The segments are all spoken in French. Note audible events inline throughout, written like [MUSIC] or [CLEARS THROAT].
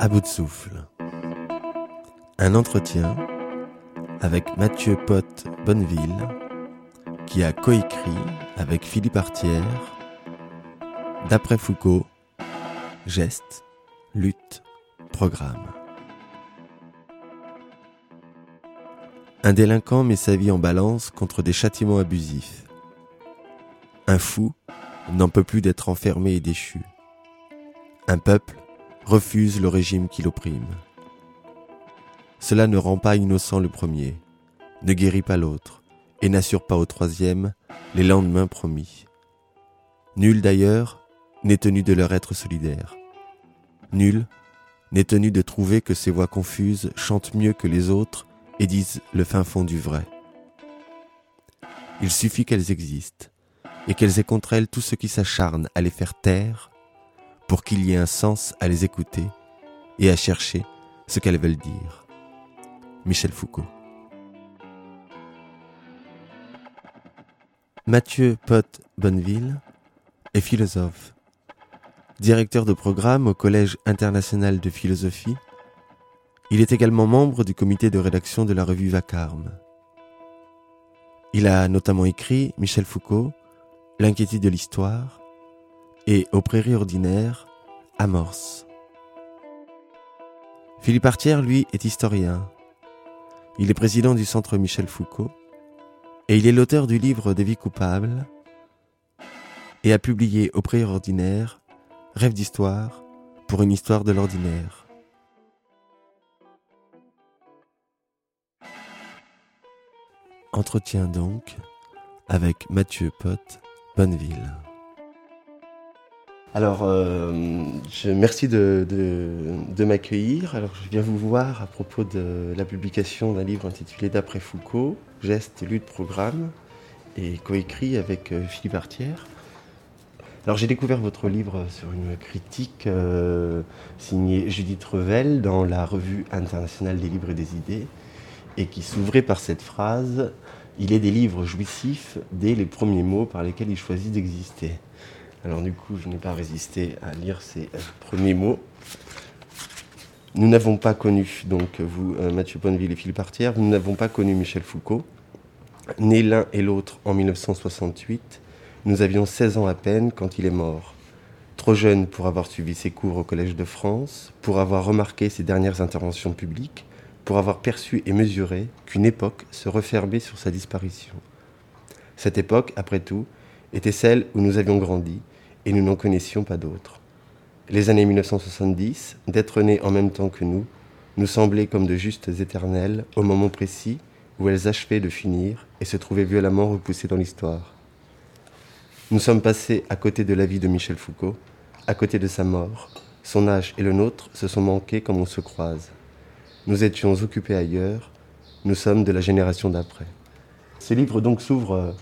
à bout de souffle. Un entretien avec Mathieu Potte Bonneville, qui a coécrit avec Philippe Artière, d'après Foucault, Geste, lutte, programme. Un délinquant met sa vie en balance contre des châtiments abusifs. Un fou n'en peut plus d'être enfermé et déchu. Un peuple refuse le régime qui l'opprime. Cela ne rend pas innocent le premier, ne guérit pas l'autre, et n'assure pas au troisième les lendemains promis. Nul d'ailleurs n'est tenu de leur être solidaire. Nul n'est tenu de trouver que ces voix confuses chantent mieux que les autres et disent le fin fond du vrai. Il suffit qu'elles existent, et qu'elles aient contre elles tout ce qui s'acharne à les faire taire, pour qu'il y ait un sens à les écouter et à chercher ce qu'elles veulent dire. Michel Foucault. Mathieu Pott Bonneville est philosophe, directeur de programme au Collège international de philosophie. Il est également membre du comité de rédaction de la revue Vacarme. Il a notamment écrit Michel Foucault, L'inquiétude de l'histoire et Aux prairies ordinaires, Amorce. Philippe Artière, lui, est historien. Il est président du Centre Michel Foucault et il est l'auteur du livre Des vies coupables et a publié Aux prairies ordinaires, Rêve d'histoire pour une histoire de l'ordinaire. Entretien donc avec Mathieu Pott Bonneville. Alors, euh, je, merci de, m'accueillir. Alors, je viens vous voir à propos de la publication d'un livre intitulé D'après Foucault, Gestes, lutte, programme, et coécrit avec euh, Philippe Artière. Alors, j'ai découvert votre livre sur une critique euh, signée Judith Revel dans la revue internationale des livres et des idées, et qui s'ouvrait par cette phrase Il est des livres jouissifs dès les premiers mots par lesquels il choisit d'exister. Alors du coup, je n'ai pas résisté à lire ces euh, premiers mots. Nous n'avons pas connu, donc vous, euh, Mathieu Bonneville et Philippe Artière, nous n'avons pas connu Michel Foucault. Nés l'un et l'autre en 1968, nous avions 16 ans à peine quand il est mort. Trop jeune pour avoir suivi ses cours au Collège de France, pour avoir remarqué ses dernières interventions publiques, pour avoir perçu et mesuré qu'une époque se refermait sur sa disparition. Cette époque, après tout, était celle où nous avions grandi, et nous n'en connaissions pas d'autres. Les années 1970, d'être nés en même temps que nous, nous semblaient comme de justes éternelles au moment précis où elles achevaient de finir et se trouvaient violemment repoussées dans l'histoire. Nous sommes passés à côté de la vie de Michel Foucault, à côté de sa mort. Son âge et le nôtre se sont manqués comme on se croise. Nous étions occupés ailleurs, nous sommes de la génération d'après. Ce livre donc s'ouvre euh,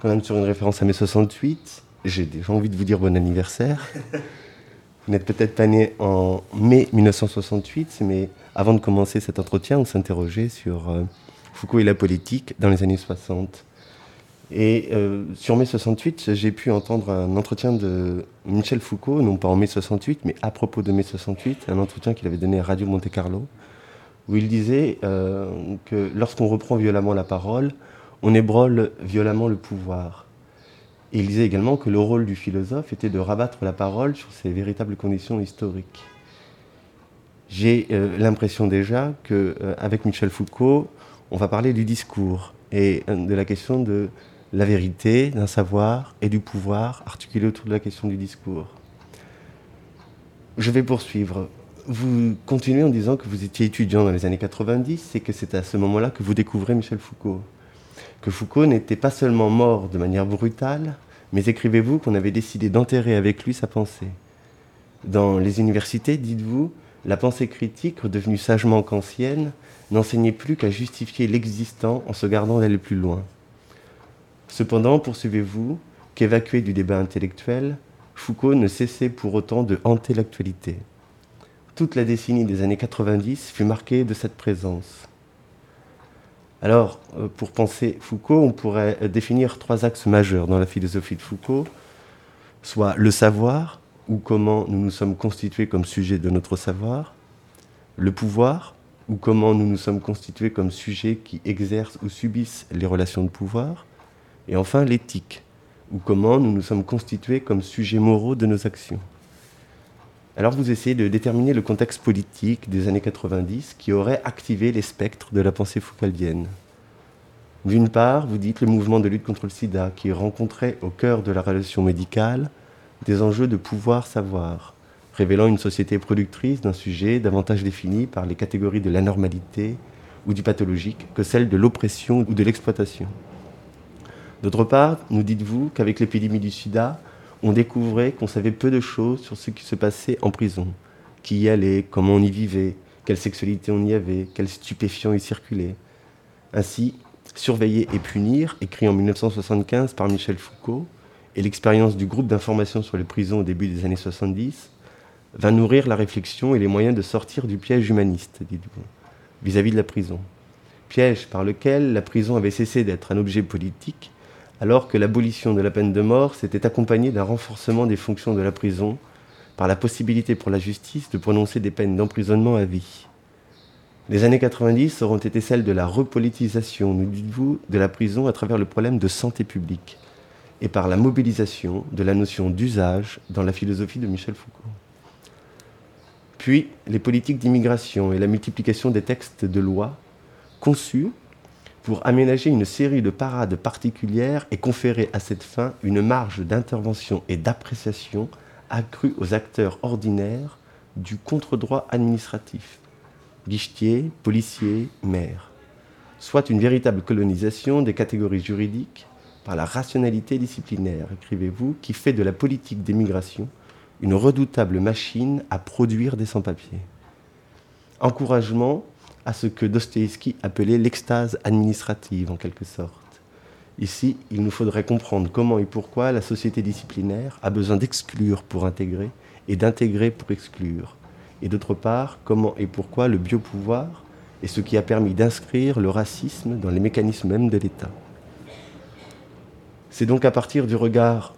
quand même sur une référence à mai 68, j'ai déjà envie de vous dire bon anniversaire. Vous n'êtes peut-être pas né en mai 1968, mais avant de commencer cet entretien, on s'interrogeait sur euh, Foucault et la politique dans les années 60. Et euh, sur mai 68, j'ai pu entendre un entretien de Michel Foucault, non pas en mai 68, mais à propos de mai 68, un entretien qu'il avait donné à Radio Monte Carlo, où il disait euh, que lorsqu'on reprend violemment la parole, on ébrole violemment le pouvoir. Il disait également que le rôle du philosophe était de rabattre la parole sur ses véritables conditions historiques. J'ai euh, l'impression déjà qu'avec euh, Michel Foucault, on va parler du discours et euh, de la question de la vérité, d'un savoir et du pouvoir articulé autour de la question du discours. Je vais poursuivre. Vous continuez en disant que vous étiez étudiant dans les années 90 et que c'est à ce moment-là que vous découvrez Michel Foucault que Foucault n'était pas seulement mort de manière brutale, mais écrivez-vous qu'on avait décidé d'enterrer avec lui sa pensée. Dans les universités, dites-vous, la pensée critique, redevenue sagement kantienne, n'enseignait plus qu'à justifier l'existant en se gardant d'aller plus loin. Cependant, poursuivez-vous, qu'évacué du débat intellectuel, Foucault ne cessait pour autant de hanter l'actualité. Toute la décennie des années 90 fut marquée de cette présence. Alors, euh, pour penser Foucault, on pourrait définir trois axes majeurs dans la philosophie de Foucault, soit le savoir, ou comment nous nous sommes constitués comme sujet de notre savoir, le pouvoir, ou comment nous nous sommes constitués comme sujets qui exercent ou subissent les relations de pouvoir, et enfin l'éthique, ou comment nous nous sommes constitués comme sujets moraux de nos actions. Alors vous essayez de déterminer le contexte politique des années 90 qui aurait activé les spectres de la pensée foucaldienne. D'une part, vous dites le mouvement de lutte contre le sida qui rencontrait au cœur de la relation médicale des enjeux de pouvoir-savoir, révélant une société productrice d'un sujet davantage défini par les catégories de l'anormalité ou du pathologique que celle de l'oppression ou de l'exploitation. D'autre part, nous dites-vous qu'avec l'épidémie du sida, on découvrait qu'on savait peu de choses sur ce qui se passait en prison, qui y allait, comment on y vivait, quelle sexualité on y avait, quels stupéfiants y circulaient. Ainsi, Surveiller et punir, écrit en 1975 par Michel Foucault, et l'expérience du groupe d'information sur les prisons au début des années 70, va nourrir la réflexion et les moyens de sortir du piège humaniste, dites-vous, vis-à-vis de la prison. Piège par lequel la prison avait cessé d'être un objet politique alors que l'abolition de la peine de mort s'était accompagnée d'un renforcement des fonctions de la prison par la possibilité pour la justice de prononcer des peines d'emprisonnement à vie. Les années 90 auront été celles de la repolitisation, nous dites-vous, de la prison à travers le problème de santé publique et par la mobilisation de la notion d'usage dans la philosophie de Michel Foucault. Puis les politiques d'immigration et la multiplication des textes de loi conçus pour aménager une série de parades particulières et conférer à cette fin une marge d'intervention et d'appréciation accrue aux acteurs ordinaires du contre-droit administratif, guichetiers, policiers, maires, soit une véritable colonisation des catégories juridiques par la rationalité disciplinaire, écrivez-vous, qui fait de la politique d'émigration une redoutable machine à produire des sans-papiers. Encouragement à ce que Dostoïevski appelait l'extase administrative en quelque sorte. Ici, il nous faudrait comprendre comment et pourquoi la société disciplinaire a besoin d'exclure pour intégrer et d'intégrer pour exclure. Et d'autre part, comment et pourquoi le biopouvoir est ce qui a permis d'inscrire le racisme dans les mécanismes même de l'État. C'est donc à partir du regard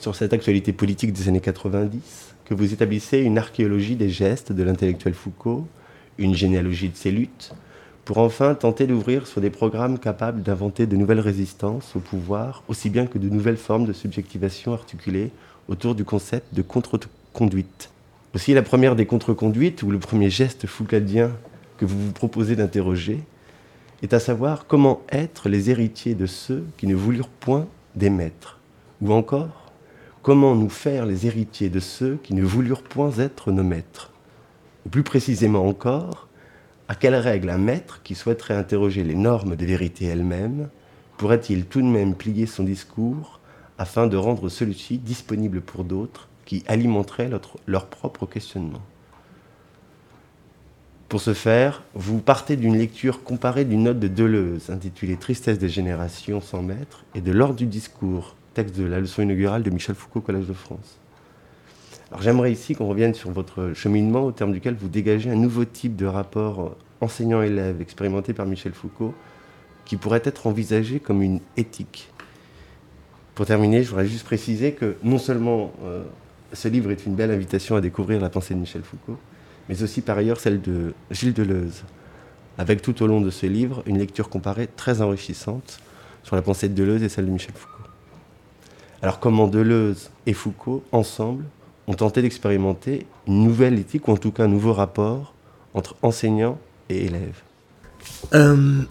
sur cette actualité politique des années 90 que vous établissez une archéologie des gestes de l'intellectuel Foucault une généalogie de ses luttes, pour enfin tenter d'ouvrir sur des programmes capables d'inventer de nouvelles résistances au pouvoir, aussi bien que de nouvelles formes de subjectivation articulées autour du concept de contre-conduite. Aussi, la première des contre-conduites, ou le premier geste foucaldien que vous vous proposez d'interroger, est à savoir comment être les héritiers de ceux qui ne voulurent point des maîtres, ou encore comment nous faire les héritiers de ceux qui ne voulurent point être nos maîtres ou plus précisément encore, à quelle règle un maître qui souhaiterait interroger les normes de vérité elles-mêmes pourrait-il tout de même plier son discours afin de rendre celui-ci disponible pour d'autres qui alimenteraient leur, propre questionnement? Pour ce faire, vous partez d'une lecture comparée d'une note de Deleuze intitulée Tristesse des générations sans maître et de l'ordre du discours, texte de la leçon inaugurale de Michel Foucault, Collège de France. Alors j'aimerais ici qu'on revienne sur votre cheminement au terme duquel vous dégagez un nouveau type de rapport enseignant-élève expérimenté par Michel Foucault qui pourrait être envisagé comme une éthique. Pour terminer, je voudrais juste préciser que non seulement euh, ce livre est une belle invitation à découvrir la pensée de Michel Foucault, mais aussi par ailleurs celle de Gilles Deleuze, avec tout au long de ce livre une lecture comparée très enrichissante sur la pensée de Deleuze et celle de Michel Foucault. Alors comment Deleuze et Foucault, ensemble, ont tenté d'expérimenter une nouvelle éthique, ou en tout cas un nouveau rapport entre enseignants et élèves. Euh,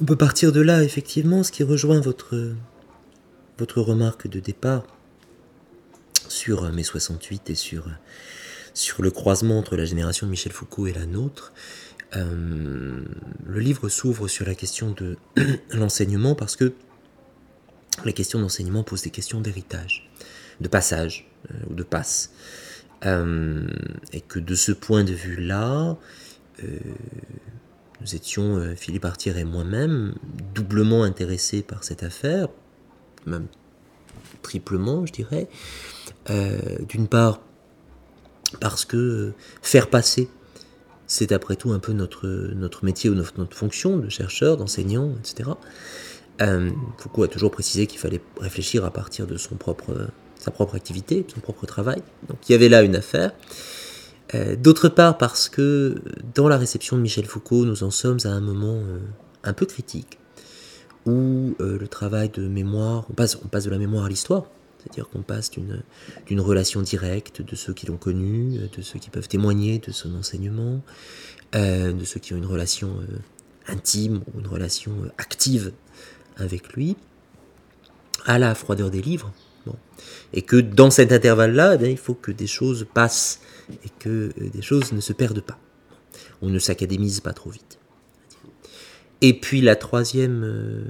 on peut partir de là, effectivement, ce qui rejoint votre, votre remarque de départ sur mai 68 et sur, sur le croisement entre la génération de Michel Foucault et la nôtre. Euh, le livre s'ouvre sur la question de [CLEARS THROAT] l'enseignement parce que la question d'enseignement pose des questions d'héritage, de passage, euh, ou de passe. Euh, et que de ce point de vue-là, euh, nous étions, Philippe Artier et moi-même, doublement intéressés par cette affaire, même triplement, je dirais. D'une part, parce que faire passer, c'est après tout un peu notre, notre métier ou notre, notre fonction de chercheur, d'enseignant, etc. Foucault a toujours précisé qu'il fallait réfléchir à partir de son propre sa propre activité, son propre travail. Donc il y avait là une affaire. Euh, d'autre part parce que dans la réception de Michel Foucault, nous en sommes à un moment euh, un peu critique, où euh, le travail de mémoire, on passe, on passe de la mémoire à l'histoire, c'est-à-dire qu'on passe d'une relation directe de ceux qui l'ont connu, de ceux qui peuvent témoigner de son enseignement, de ceux qui ont une relation intime ou une relation active avec lui, à la froideur des livres. Et que dans cet intervalle-là, eh il faut que des choses passent et que euh, des choses ne se perdent pas. On ne s'académise pas trop vite. Et puis la troisième, euh,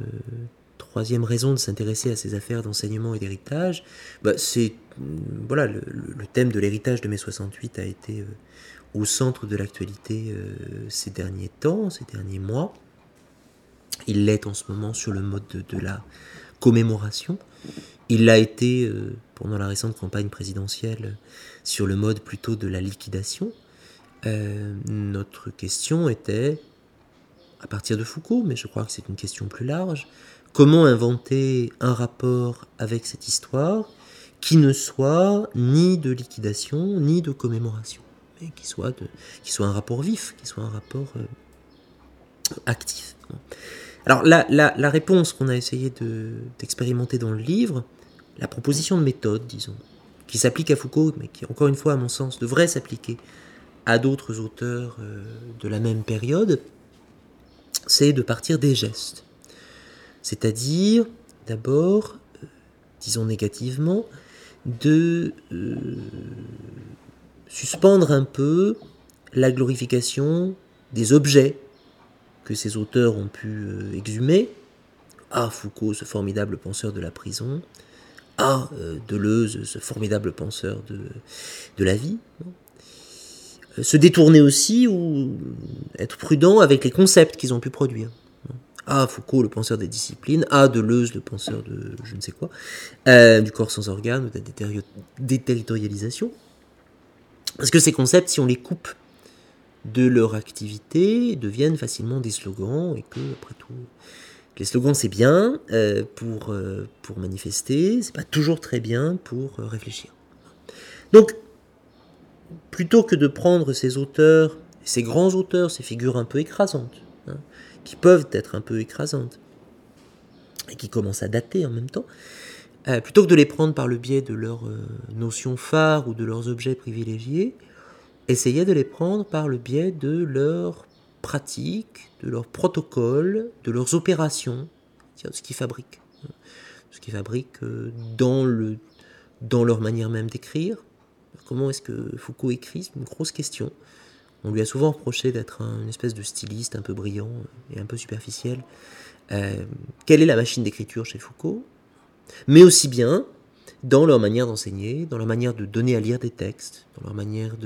troisième raison de s'intéresser à ces affaires d'enseignement et d'héritage, bah, c'est mm, voilà le, thème de l'héritage de mai 68 a été euh, au centre de l'actualité ces derniers temps, ces derniers mois. Il l'est en ce moment sur le mode de, la commémoration. Il l'a été pendant la récente campagne présidentielle sur le mode plutôt de la liquidation, euh, notre question était, à partir de Foucault, mais je crois que c'est une question plus large, comment inventer un rapport avec cette histoire qui ne soit ni de liquidation, ni de commémoration, mais qui soit, qui soit un rapport vif, qui soit un rapport euh, actif. Alors la, réponse qu'on a essayé d'expérimenter dans le livre, la proposition de méthode, disons, qui s'applique à Foucault, mais qui, encore une fois, à mon sens, devrait s'appliquer à d'autres auteurs euh, de la même période, c'est de partir des gestes. C'est-à-dire, d'abord, euh, disons négativement, de euh, suspendre un peu la glorification des objets que ces auteurs ont pu exhumer. Ah, Foucault, ce formidable penseur de la prison, à euh, Deleuze, ce formidable penseur de, de la vie. Euh, se détourner aussi ou être prudent avec les concepts qu'ils ont pu produire. Ah, Foucault, le penseur des disciplines, Ah, Deleuze, le penseur de je ne sais quoi, euh, du corps sans organes ou de la déterritorialisation. Parce que ces concepts, si on les coupe de leur activité, deviennent facilement des slogans et que, après tout, les slogans, c'est bien euh, pour, euh, pour manifester, c'est pas toujours très bien pour euh, réfléchir. Donc, plutôt que de prendre ces auteurs, ces grands auteurs, ces figures un peu écrasantes, hein, qui peuvent être un peu écrasantes, et qui commencent à dater en même temps, plutôt que de les prendre par le biais de leurs notions phares ou de leurs objets privilégiés, essayez de les prendre par le biais de leurs pratiques, de leurs protocoles, de leurs opérations, de ce qu'ils fabriquent. Ce qu'ils fabriquent euh, dans, le, dans leur manière même d'écrire. Comment est-ce que Foucault écrit C'est une grosse question. On lui a souvent reproché d'être une espèce de styliste un peu brillant et un peu superficiel. Euh, quelle est la machine d'écriture chez Foucault? Mais aussi bien dans leur manière d'enseigner, dans leur manière de donner à lire des textes, dans leur manière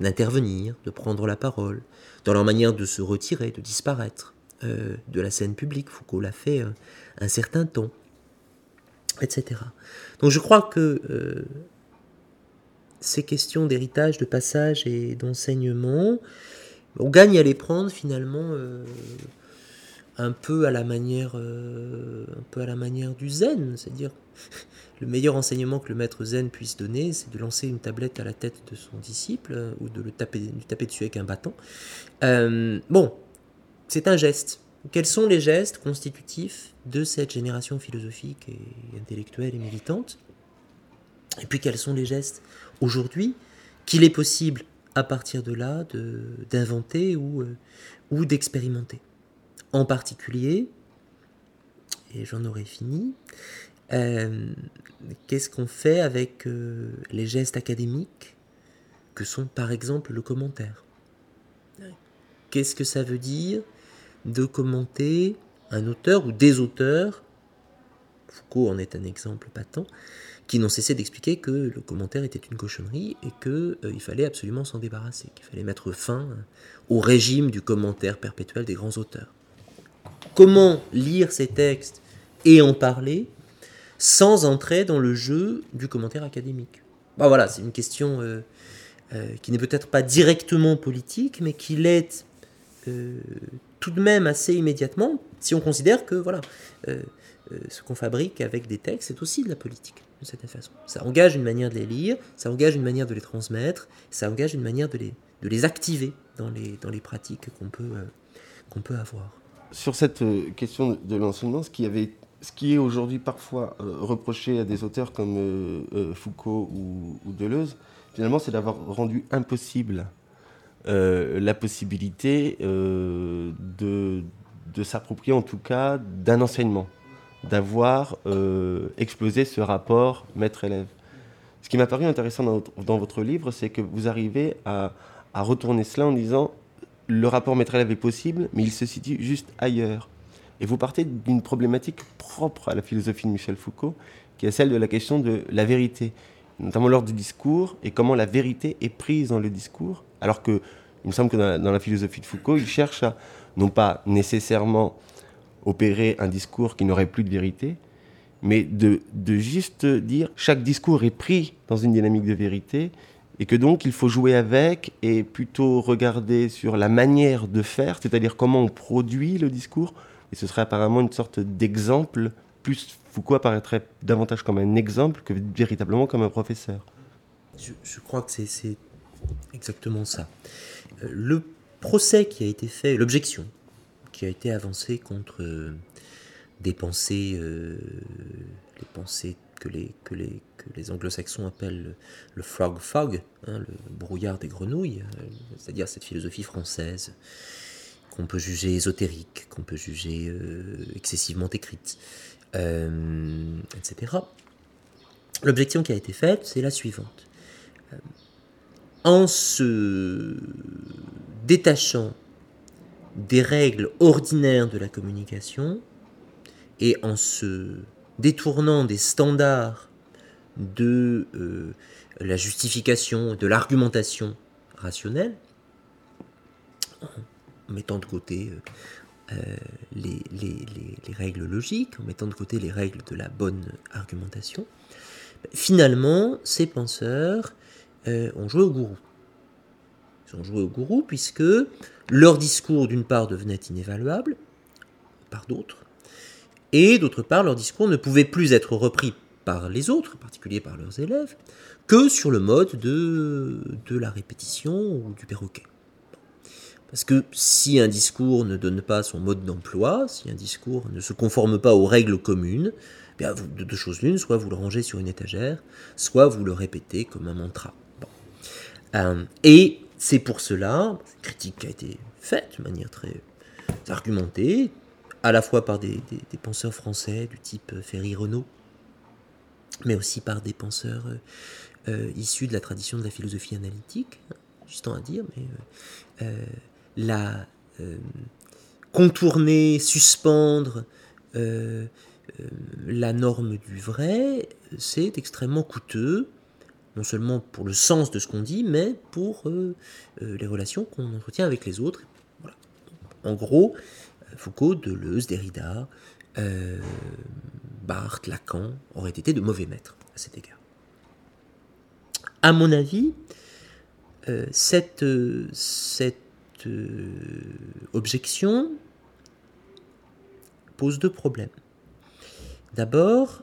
d'intervenir, de, prendre la parole, dans leur manière de se retirer, de disparaître euh, de la scène publique. Foucault l'a fait euh, un certain temps, etc. Donc je crois que euh, ces questions d'héritage, de passage et d'enseignement, on gagne à les prendre finalement un peu à la manière, un peu à la manière du zen, c'est-à-dire [LAUGHS] le meilleur enseignement que le maître zen puisse donner, c'est de lancer une tablette à la tête de son disciple euh, ou de le taper, lui taper dessus avec un bâton. Euh, bon, c'est un geste. Quels sont les gestes constitutifs de cette génération philosophique et intellectuelle et militante? Et puis quels sont les gestes aujourd'hui qu'il est possible à partir de là d'inventer euh, ou d'expérimenter? En particulier, et j'en aurai fini, euh, qu'est-ce qu'on fait avec euh, les gestes académiques que sont par exemple le commentaire? Qu'est-ce que ça veut dire de commenter un auteur ou des auteurs? Foucault en est un exemple patent, qui n'ont cessé d'expliquer que le commentaire était une cochonnerie et qu'il euh, fallait absolument s'en débarrasser, qu'il fallait mettre fin au régime du commentaire perpétuel des grands auteurs. Comment lire ces textes et en parler sans entrer dans le jeu du commentaire académique bah Voilà, c'est une question euh, euh, qui n'est peut-être pas directement politique, mais qui l'est euh, tout de même assez immédiatement, si on considère que voilà, ce qu'on fabrique avec des textes, c'est aussi de la politique, de cette façon. Ça engage une manière de les lire, ça engage une manière de les transmettre, ça engage une manière de les, activer dans les, pratiques qu'on peut avoir. Sur cette question de l'enseignement, ce qui avait ce qui est aujourd'hui parfois reproché à des auteurs comme Foucault ou, Deleuze, finalement, c'est d'avoir rendu impossible la possibilité de, de s'approprier en tout cas d'un enseignement, d'avoir euh, explosé ce rapport maître-élève. Ce qui m'a paru intéressant dans votre, livre, c'est que vous arrivez à, retourner cela en disant le rapport maître-élève est possible, mais il se situe juste ailleurs. Et vous partez d'une problématique propre à la philosophie de Michel Foucault, qui est celle de la question de la vérité, notamment lors du discours, et comment la vérité est prise dans le discours, alors que il me semble que dans la philosophie de Foucault, il cherche à non pas nécessairement opérer un discours qui n'aurait plus de vérité, mais de, de, juste dire chaque discours est pris dans une dynamique de vérité et que donc il faut jouer avec et plutôt regarder sur la manière de faire, c'est-à-dire comment on produit le discours. Et ce serait apparemment une sorte d'exemple, plus Foucault apparaîtrait davantage comme un exemple que véritablement comme un professeur. Je, crois que c'est exactement ça. Euh, le procès qui a été fait, l'objection qui a été avancée contre euh, des pensées, euh, les pensées que les, que les, que les anglo-saxons appellent le, frog fog, hein, le brouillard des grenouilles, euh, c'est-à-dire cette philosophie française qu'on peut juger ésotérique, qu'on peut juger excessivement écrite, etc. L'objection qui a été faite, c'est la suivante. en se détachant des règles ordinaires de la communication et en se détournant des standards de euh, la justification, de l'argumentation rationnelle, en mettant de côté euh, euh, les, règles logiques, en mettant de côté les règles de la bonne argumentation, finalement, ces penseurs ont joué au gourou. Ils ont joué au gourou puisque leur discours, d'une part, devenait inévaluable par d'autres, et d'autre part, leur discours ne pouvait plus être repris par les autres, en particulier par leurs élèves, que sur le mode de, de la répétition ou du perroquet. Parce que si un discours ne donne pas son mode d'emploi, si un discours ne se conforme pas aux règles communes, bien de deux choses l'une, soit vous le rangez sur une étagère, soit vous le répétez comme un mantra. Euh, et c'est pour cela, critique qui a été faite de manière très argumentée, à la fois par des, penseurs français du type Ferry Renaud, mais aussi par des penseurs euh, euh, issus de la tradition de la philosophie analytique, juste à dire, mais euh, la contourner, suspendre la norme du vrai, c'est extrêmement coûteux, non seulement pour le sens de ce qu'on dit, mais pour euh, euh, les relations qu'on entretient avec les autres. En gros, euh, Foucault, Deleuze, Derrida, Barthes, Lacan auraient été de mauvais maîtres à cet égard. À mon avis, cette, cette objection pose deux problèmes. D'abord,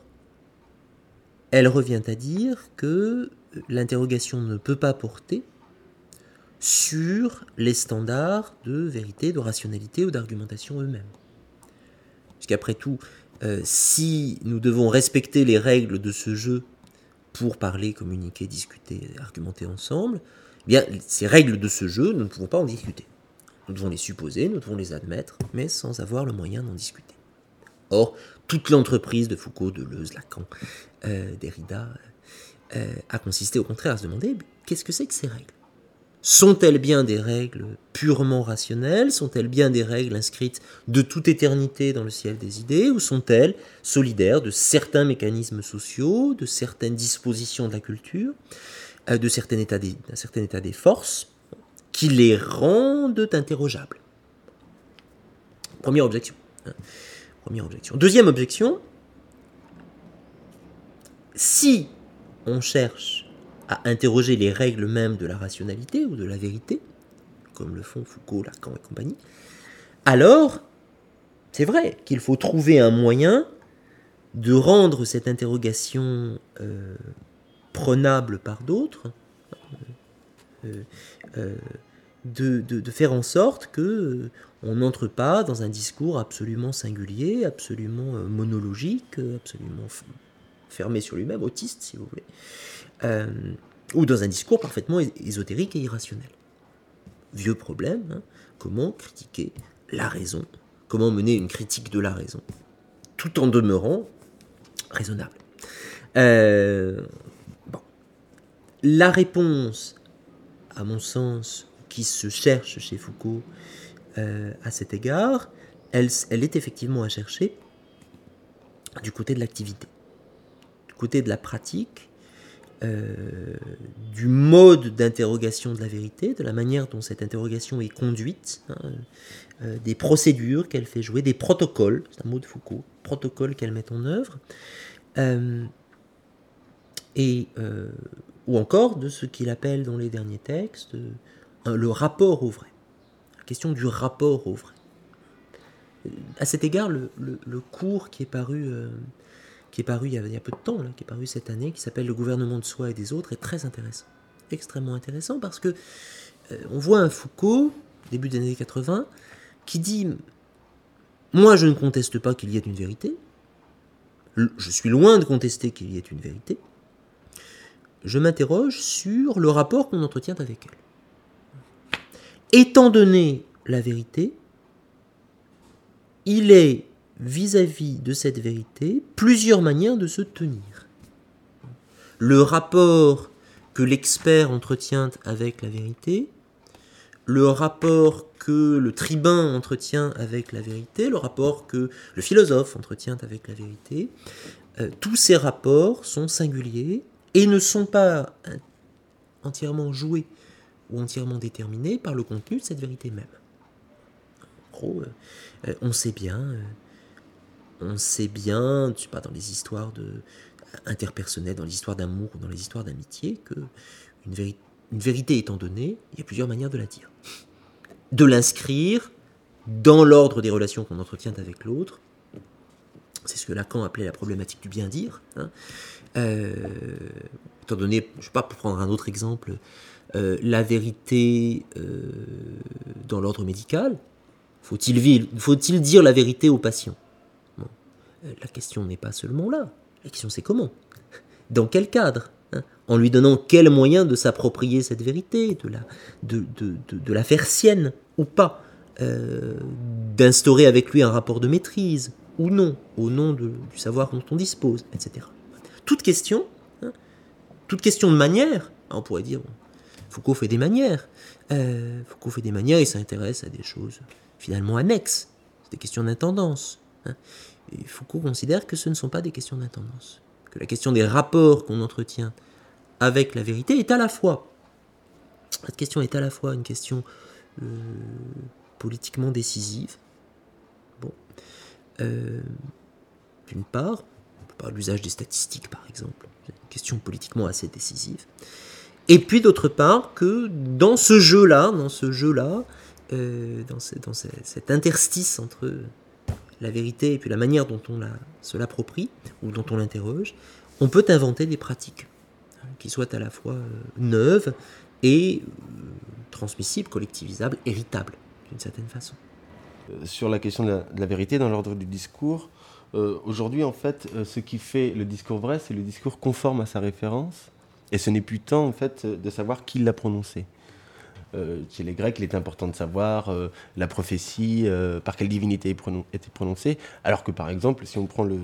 elle revient à dire que l'interrogation ne peut pas porter sur les standards de vérité, de rationalité ou d'argumentation eux-mêmes. Puisqu'après tout, euh, si nous devons respecter les règles de ce jeu pour parler, communiquer, discuter, argumenter ensemble, eh bien, ces règles de ce jeu, nous ne pouvons pas en discuter. Nous devons les supposer, nous devons les admettre, mais sans avoir le moyen d'en discuter. Or, toute l'entreprise de Foucault, Deleuze, Lacan, euh, Derrida, euh, a consisté au contraire à se demander qu'est-ce que c'est que ces règles? Sont-elles bien des règles purement rationnelles? Sont-elles bien des règles inscrites de toute éternité dans le ciel des idées? Ou sont-elles solidaires de certains mécanismes sociaux, de certaines dispositions de la culture, euh, de certain état des, certain état des forces qui les rendent interrogeables? Première objection. Hein. Première objection. Deuxième objection, si on cherche à interroger les règles mêmes de la rationalité ou de la vérité, comme le font Foucault, Lacan et compagnie, alors c'est vrai qu'il faut trouver un moyen de rendre cette interrogation euh, prenable par d'autres, de, faire en sorte que on n'entre pas dans un discours absolument singulier, absolument monologique, absolument fermé sur lui-même, autiste si vous voulez, ou dans un discours parfaitement ésotérique et irrationnel. Vieux problème, hein. comment critiquer la raison, comment mener une critique de la raison, tout en demeurant raisonnable. Euh, la réponse, à mon sens, qui se cherche chez Foucault euh, à cet égard, elle est effectivement à chercher du côté de l'activité, du côté de la pratique, euh, du mode d'interrogation de la vérité, de la manière dont cette interrogation est conduite, hein, euh, des procédures qu'elle fait jouer, des protocoles, c'est un mot de Foucault, protocoles qu'elle met en œuvre, euh, et, ou encore de ce qu'il appelle dans les derniers textes le rapport au vrai, la question du rapport au vrai. À cet égard, le, le cours qui est paru qui est paru il y, a, peu de temps, qui est paru cette année, qui s'appelle Le gouvernement de soi et des autres, est très intéressant. Extrêmement intéressant parce que euh, on voit un Foucault, début des années 80, qui dit Moi, je ne conteste pas qu'il y ait une vérité. Je suis loin de contester qu'il y ait une vérité. Je m'interroge sur le rapport qu'on entretient avec elle. Étant donné la vérité, il est vis-à-vis de cette vérité plusieurs manières de se tenir. Le rapport que l'expert entretient avec la vérité, le rapport que le tribun entretient avec la vérité, le rapport que le philosophe entretient avec la vérité, euh, tous ces rapports sont singuliers et ne sont pas entièrement joués ou entièrement déterminés par le contenu de cette vérité même. En gros, euh, euh, on sait bien on sait bien, tu pas, dans les histoires de, interpersonnelles, dans les histoires d'amour ou dans les histoires d'amitié, que une, vérité étant donnée, il y a plusieurs manières de la dire. De l'inscrire dans l'ordre des relations qu'on entretient avec l'autre. C'est ce que Lacan appelait la problématique du bien dire. Hein. Euh, étant donné, je ne sais pas, pour prendre un autre exemple, euh, la vérité euh, dans l'ordre médical, faut-il faut dire la vérité au patient? La question n'est pas seulement là. La question c'est comment? Dans quel cadre? Hein? En lui donnant quel moyen de s'approprier cette vérité, de la, de, la faire sienne ou pas? Euh, D'instaurer avec lui un rapport de maîtrise ou non, au nom du savoir dont on dispose, etc. Toute question, hein, toute question de manière, on pourrait dire, Foucault fait des manières. Euh, Foucault fait des manières, il s'intéresse à des choses finalement annexes, des questions d'intendance. Hein. Et Foucault considère que ce ne sont pas des questions d'intendance, que la question des rapports qu'on entretient avec la vérité est à la fois, cette question est à la fois une question euh, politiquement décisive, bon, euh, d'une part, par l'usage des statistiques par exemple, une question politiquement assez décisive, et puis d'autre part que dans ce jeu-là, dans ce jeu-là, euh, dans, dans cet interstice entre la vérité et puis la manière dont on la, se l'approprie ou dont on l'interroge, on peut inventer des pratiques hein, qui soient à la fois euh, neuves et euh, transmissibles, collectivisables, héritables d'une certaine façon. Euh, sur la question de la, vérité dans l'ordre du discours, aujourd'hui en fait, ce qui fait le discours vrai, c'est le discours conforme à sa référence, et ce n'est plus tant en fait de savoir qui l'a prononcé. Euh, chez les Grecs, il est important de savoir euh, la prophétie, euh, par quelle divinité était prononcée, alors que par exemple, si on prend le,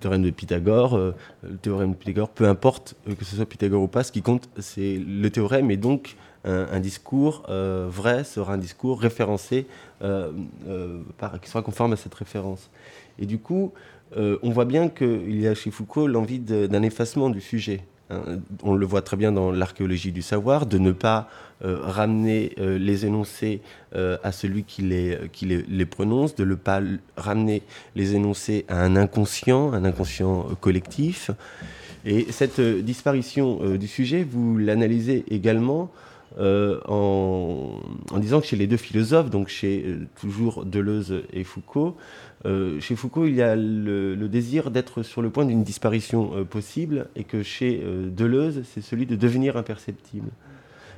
théorème de Pythagore, le théorème de Pythagore, peu importe que ce soit Pythagore ou pas, ce qui compte, c'est le théorème, et donc un, discours vrai sera un discours référencé, qui sera conforme à cette référence. Et du coup, on voit bien qu'il y a chez Foucault l'envie d'un effacement du sujet. Hein, on le voit très bien dans l'archéologie du savoir, de ne pas euh, ramener euh, les énoncés euh, à celui qui, les, qui les, prononce, de ne pas ramener les énoncés à un inconscient, un inconscient collectif. Et cette disparition du sujet, vous l'analysez également en, disant que chez les deux philosophes, donc chez toujours Deleuze et Foucault, chez Foucault, il y a le, désir d'être sur le point d'une disparition possible, et que chez Deleuze, c'est celui de devenir imperceptible.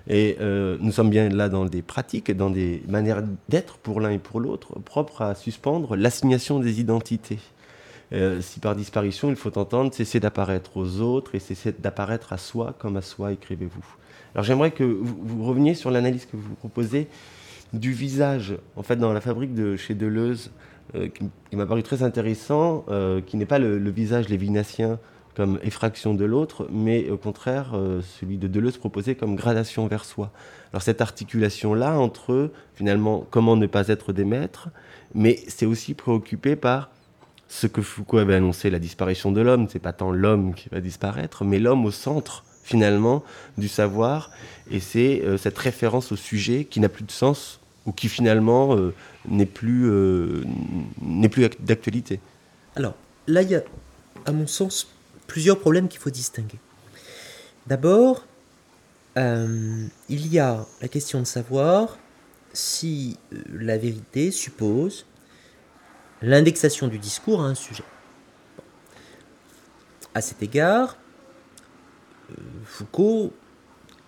Et nous sommes bien là dans des pratiques, dans des manières d'être pour l'un et pour l'autre, propres à suspendre l'assignation des identités. Euh, si par disparition, il faut entendre cesser d'apparaître aux autres et cesser d'apparaître à soi comme à soi, écrivez-vous. Alors j'aimerais que vous, reveniez sur l'analyse que vous proposez du visage, en fait, dans la fabrique de chez Deleuze, euh, qui, m'a paru très intéressant, euh, qui n'est pas le, visage lévinassien comme effraction de l'autre, mais au contraire celui de Deleuze proposé comme gradation vers soi. Alors cette articulation-là entre, finalement, comment ne pas être des maîtres, mais c'est aussi préoccupé par ce que Foucault avait annoncé, la disparition de l'homme, c'est pas tant l'homme qui va disparaître, mais l'homme au centre finalement du savoir, et c'est euh, cette référence au sujet qui n'a plus de sens ou qui finalement euh, n'est plus, euh, plus d'actualité. Alors là, il y a, à mon sens, plusieurs problèmes qu'il faut distinguer. D'abord, il y a la question de savoir si la vérité suppose l'indexation du discours à un sujet. À cet égard, Foucault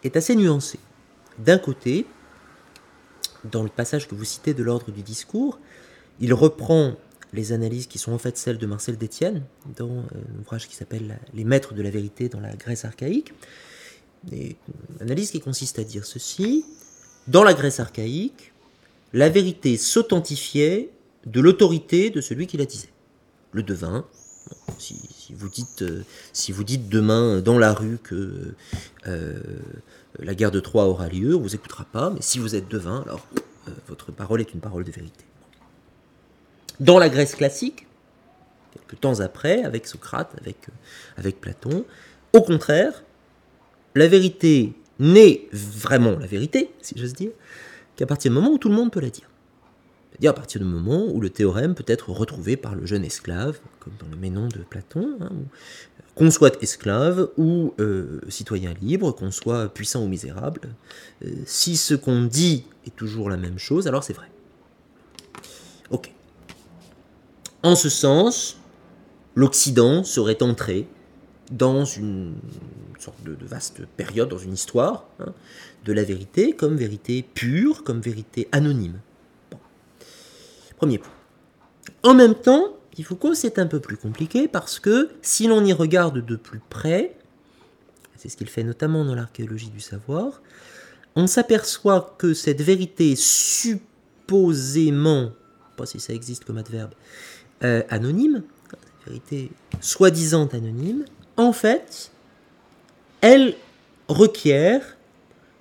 est assez nuancé. D'un côté, dans le passage que vous citez de l'ordre du discours, il reprend les analyses qui sont en fait celles de Marcel Détienne, dans un ouvrage qui s'appelle Les maîtres de la vérité dans la Grèce archaïque. Une analyse qui consiste à dire ceci dans la Grèce archaïque, la vérité s'authentifiait de l'autorité de celui qui la disait. Le devin, si, vous dites, euh, si vous dites demain dans la rue que euh, la guerre de Troie aura lieu, on vous écoutera pas, mais si vous êtes devin, alors euh, votre parole est une parole de vérité. Dans la Grèce classique, quelques temps après, avec Socrate, avec, avec Platon, au contraire, la vérité n'est vraiment la vérité, si j'ose dire, qu'à partir du moment où tout le monde peut la dire. C'est-à-dire à partir du moment où le théorème peut être retrouvé par le jeune esclave, comme dans le Ménon de Platon, hein, qu'on soit esclave ou euh, citoyen libre, qu'on soit puissant ou misérable, euh, si ce qu'on dit est toujours la même chose, alors c'est vrai. Ok. En ce sens, l'Occident serait entré dans une sorte de, vaste période, dans une histoire hein, de la vérité comme vérité pure, comme vérité anonyme. En même temps, Foucault, c'est un peu plus compliqué parce que si l'on y regarde de plus près, c'est ce qu'il fait notamment dans l'archéologie du savoir, on s'aperçoit que cette vérité supposément, pas si ça existe comme adverbe, euh, anonyme, vérité soi-disant anonyme, en fait, elle requiert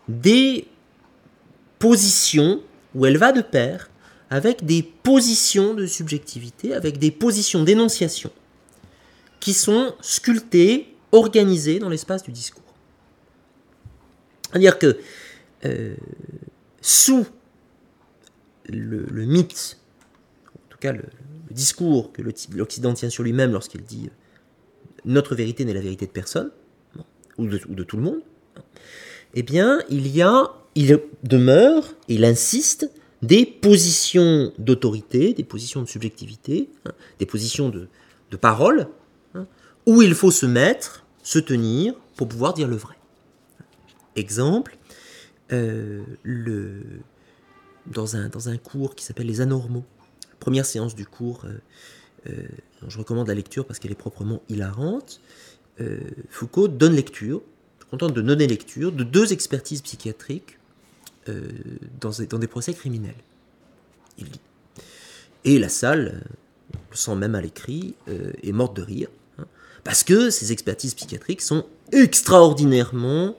des positions où elle va de pair avec des positions de subjectivité, avec des positions d'énonciation qui sont sculptées, organisées dans l'espace du discours. C'est-à-dire que euh, sous le, mythe, en tout cas le, discours que l'Occident tient sur lui-même lorsqu'il dit euh, notre vérité n'est la vérité de personne, ou, de, ou, de, tout le monde, eh bien, il y a, il demeure, il insiste des positions d'autorité, des positions de subjectivité, hein, des positions de, parole, hein, où il faut se mettre, se tenir pour pouvoir dire le vrai. Exemple, euh, dans, un, cours qui s'appelle Les Anormaux, première séance du cours, euh, euh, je recommande la lecture parce qu'elle est proprement hilarante, Foucault donne lecture, je de donner lecture, de deux expertises psychiatriques euh, dans, des procès criminels. Il dit. Et la salle, on le sent même à l'écrit, euh, est morte de rire. Hein, parce que ces expertises psychiatriques sont extraordinairement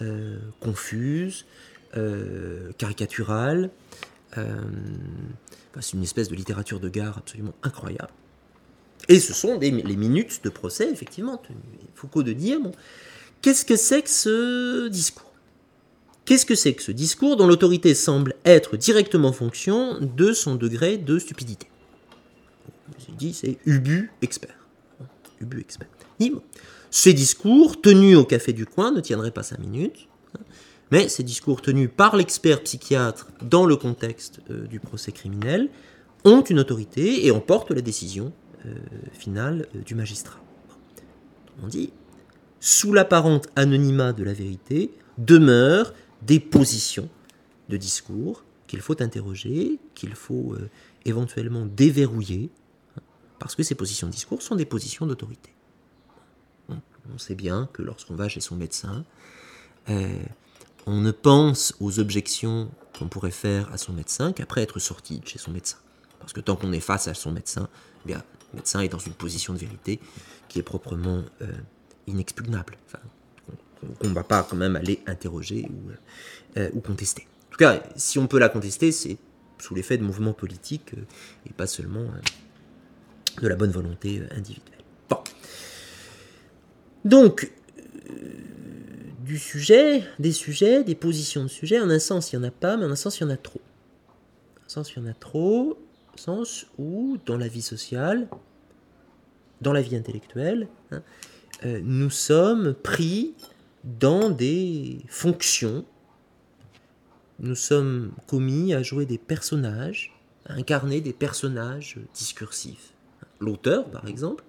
euh, confuses, caricaturales. c'est une espèce de littérature de gare absolument incroyable. Et ce sont les minutes de procès, effectivement. Foucault de dire, bon, qu'est-ce que c'est que ce discours? Qu'est-ce que c'est que ce discours dont l'autorité semble être directement fonction de son degré de stupidité dit, c'est Ubu expert. Ubu expert. Ces discours, tenus au café du coin, ne tiendraient pas cinq minutes, hein, mais ces discours tenus par l'expert psychiatre dans le contexte euh, du procès criminel ont une autorité et emportent la décision euh, finale euh, du magistrat. On dit, sous l'apparente anonymat de la vérité, demeurent des positions de discours qu'il faut interroger, qu'il faut éventuellement déverrouiller, hein, parce que ces positions de discours sont des positions d'autorité. On sait bien que lorsqu'on va chez son médecin, on ne pense aux objections qu'on pourrait faire à son médecin qu'après être sorti de chez son médecin. Parce que tant qu'on est face à son médecin, eh bien, le médecin est dans une position de vérité qui est proprement euh, inexpugnable, qu'on ne va pas quand même aller interroger euh, ou, contester. En tout cas, si on peut la contester, c'est sous l'effet de mouvements politiques euh, et pas seulement de la bonne volonté individuelle. Bon. Donc, du sujet, des sujets, des positions de sujet. En un sens, il n'y en a pas, mais en un sens, il y en a trop. En un sens, il y en a trop, sens où, dans la vie sociale, dans la vie intellectuelle, hein, euh, nous sommes pris dans des fonctions, nous sommes commis à jouer des personnages, à incarner des personnages discursifs. L'auteur, par exemple,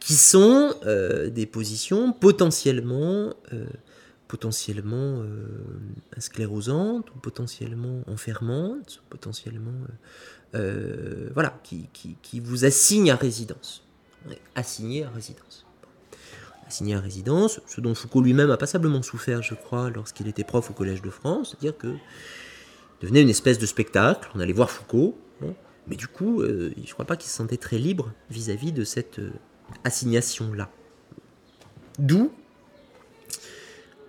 qui sont euh, des positions potentiellement, euh, potentiellement euh, sclérosantes, potentiellement enfermantes, potentiellement, voilà, qui, qui, vous assignent à résidence. Assigné à résidence. Assigné à résidence, ce dont Foucault lui-même a passablement souffert, je crois, lorsqu'il était prof au Collège de France, c'est-à-dire que devenait une espèce de spectacle, on allait voir Foucault, mais du coup, je ne crois pas qu'il se sentait très libre vis-à-vis de cette assignation-là. D'où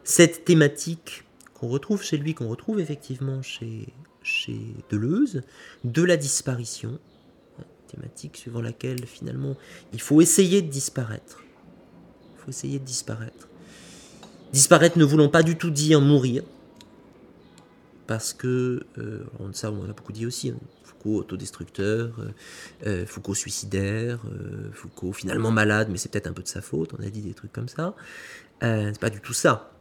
cette thématique qu'on retrouve chez lui, qu'on retrouve effectivement chez, chez Deleuze, de la disparition, thématique suivant laquelle finalement il faut essayer de disparaître. Essayer de disparaître. Disparaître ne voulant pas du tout dire mourir, parce que, euh, ça on a beaucoup dit aussi, hein, Foucault autodestructeur, euh, euh, Foucault suicidaire, euh, Foucault finalement malade, mais c'est peut-être un peu de sa faute, on a dit des trucs comme ça. c'est pas du tout ça.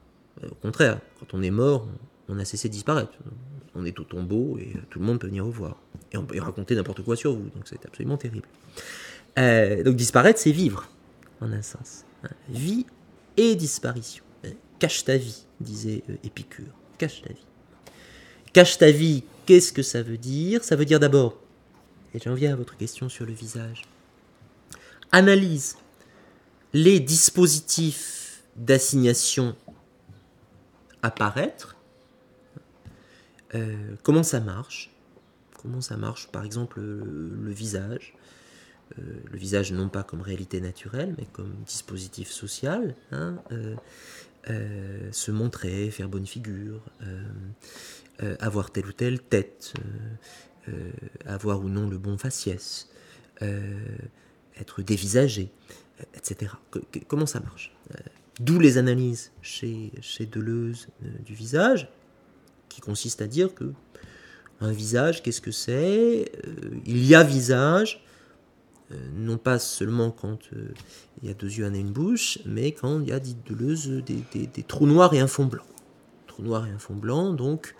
Au contraire, quand on est mort, on a cessé de disparaître. On est au tombeau et tout le monde peut venir vous voir. Et on peut raconter n'importe quoi sur vous, donc c'est absolument terrible. donc disparaître, c'est vivre, en un sens. Vie et disparition. Cache ta vie, disait Épicure. Cache ta vie. Cache ta vie, Qu'est-ce que ça veut dire? Ça veut dire d'abord, et j'en viens à votre question sur le visage, analyse les dispositifs d'assignation apparaître, euh, comment ça marche, comment ça marche par exemple le, visage, euh, le visage non pas comme réalité naturelle mais comme dispositif social, hein, euh, se montrer, faire bonne figure, euh, avoir telle ou telle tête, euh, euh, avoir ou non le bon faciès, être dévisagé, etc. comment ça marche? D'où les analyses chez, chez Deleuze du visage, qui consiste à dire que un visage, qu'est-ce que c'est? Il y a visage, non pas seulement quand il y a deux yeux, un et une bouche, mais quand il y a, dit Deleuze, des, trous noirs et un fond blanc. Trous noirs et un fond blanc, donc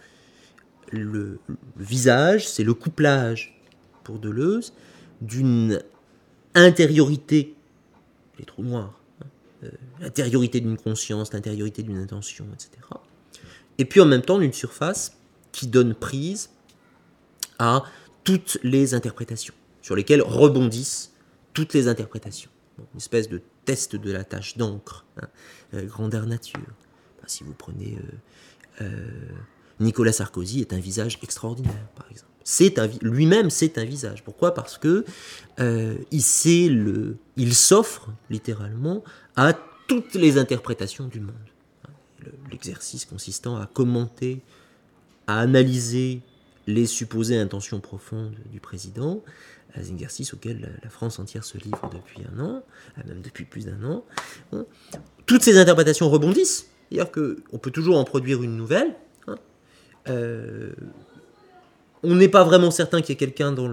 le, visage, c'est le couplage pour Deleuze d'une intériorité, les trous noirs, hein, euh, l'intériorité d'une conscience, l'intériorité d'une intention, etc. Et puis en même temps d'une surface qui donne prise à toutes les interprétations, sur lesquelles rebondissent toutes les interprétations. une espèce de test de la tâche d'encre, hein, euh, grandeur nature. si vous prenez euh, Nicolas Sarkozy est un visage extraordinaire, par exemple. C'est lui-même, c'est un visage. Pourquoi? Parce que euh, il, le, il s'offre littéralement à toutes les interprétations du monde. L'exercice consistant à commenter, à analyser les supposées intentions profondes du président, un exercice auquel la France entière se livre depuis un an, même depuis plus d'un an. Toutes ces interprétations rebondissent, c'est-à-dire qu'on peut toujours en produire une nouvelle, euh, on n'est pas vraiment certain qu'il y ait quelqu'un dans,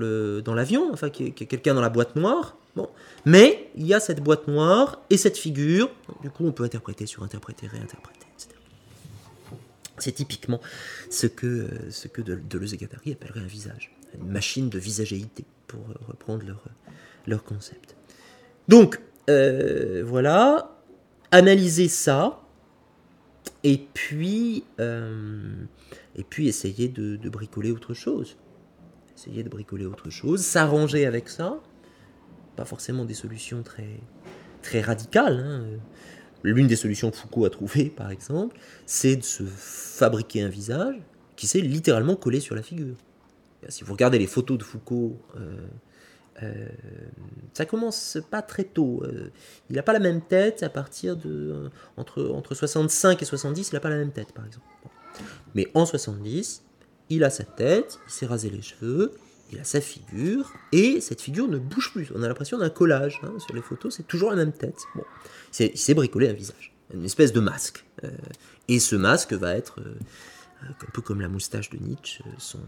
l'avion, enfin qu'il y ait, quelqu'un dans la boîte noire. Bon. Mais il y a cette boîte noire et cette figure. Du coup, on peut interpréter, surinterpréter, réinterpréter, etc. C'est typiquement ce que, ce que Deleuze et Guattari appelleraient un visage, machine de visagéité, pour reprendre leur, leur concept. Donc, euh, voilà, analyser ça, et puis, euh, et puis essayer de, bricoler autre chose. Essayer de bricoler autre chose, s'arranger avec ça. Pas forcément des solutions très, très radicales. Hein. L'une des solutions que Foucault a trouvées, par exemple, c'est de se fabriquer un visage qui s'est littéralement collé sur la figure. Si vous regardez les photos de Foucault euh, euh, ça commence pas très tôt. Euh, il n'a pas la même tête à partir de. Entre, entre 65 et 70, il n'a pas la même tête, par exemple. Mais en 70, il a sa tête, il s'est rasé les cheveux, il a sa figure, et cette figure ne bouge plus. On a l'impression d'un collage. Hein, sur les photos, c'est toujours la même tête. Bon. Il s'est bricolé un visage, une espèce de masque. et ce masque va être un peu comme la moustache de Nietzsche, son,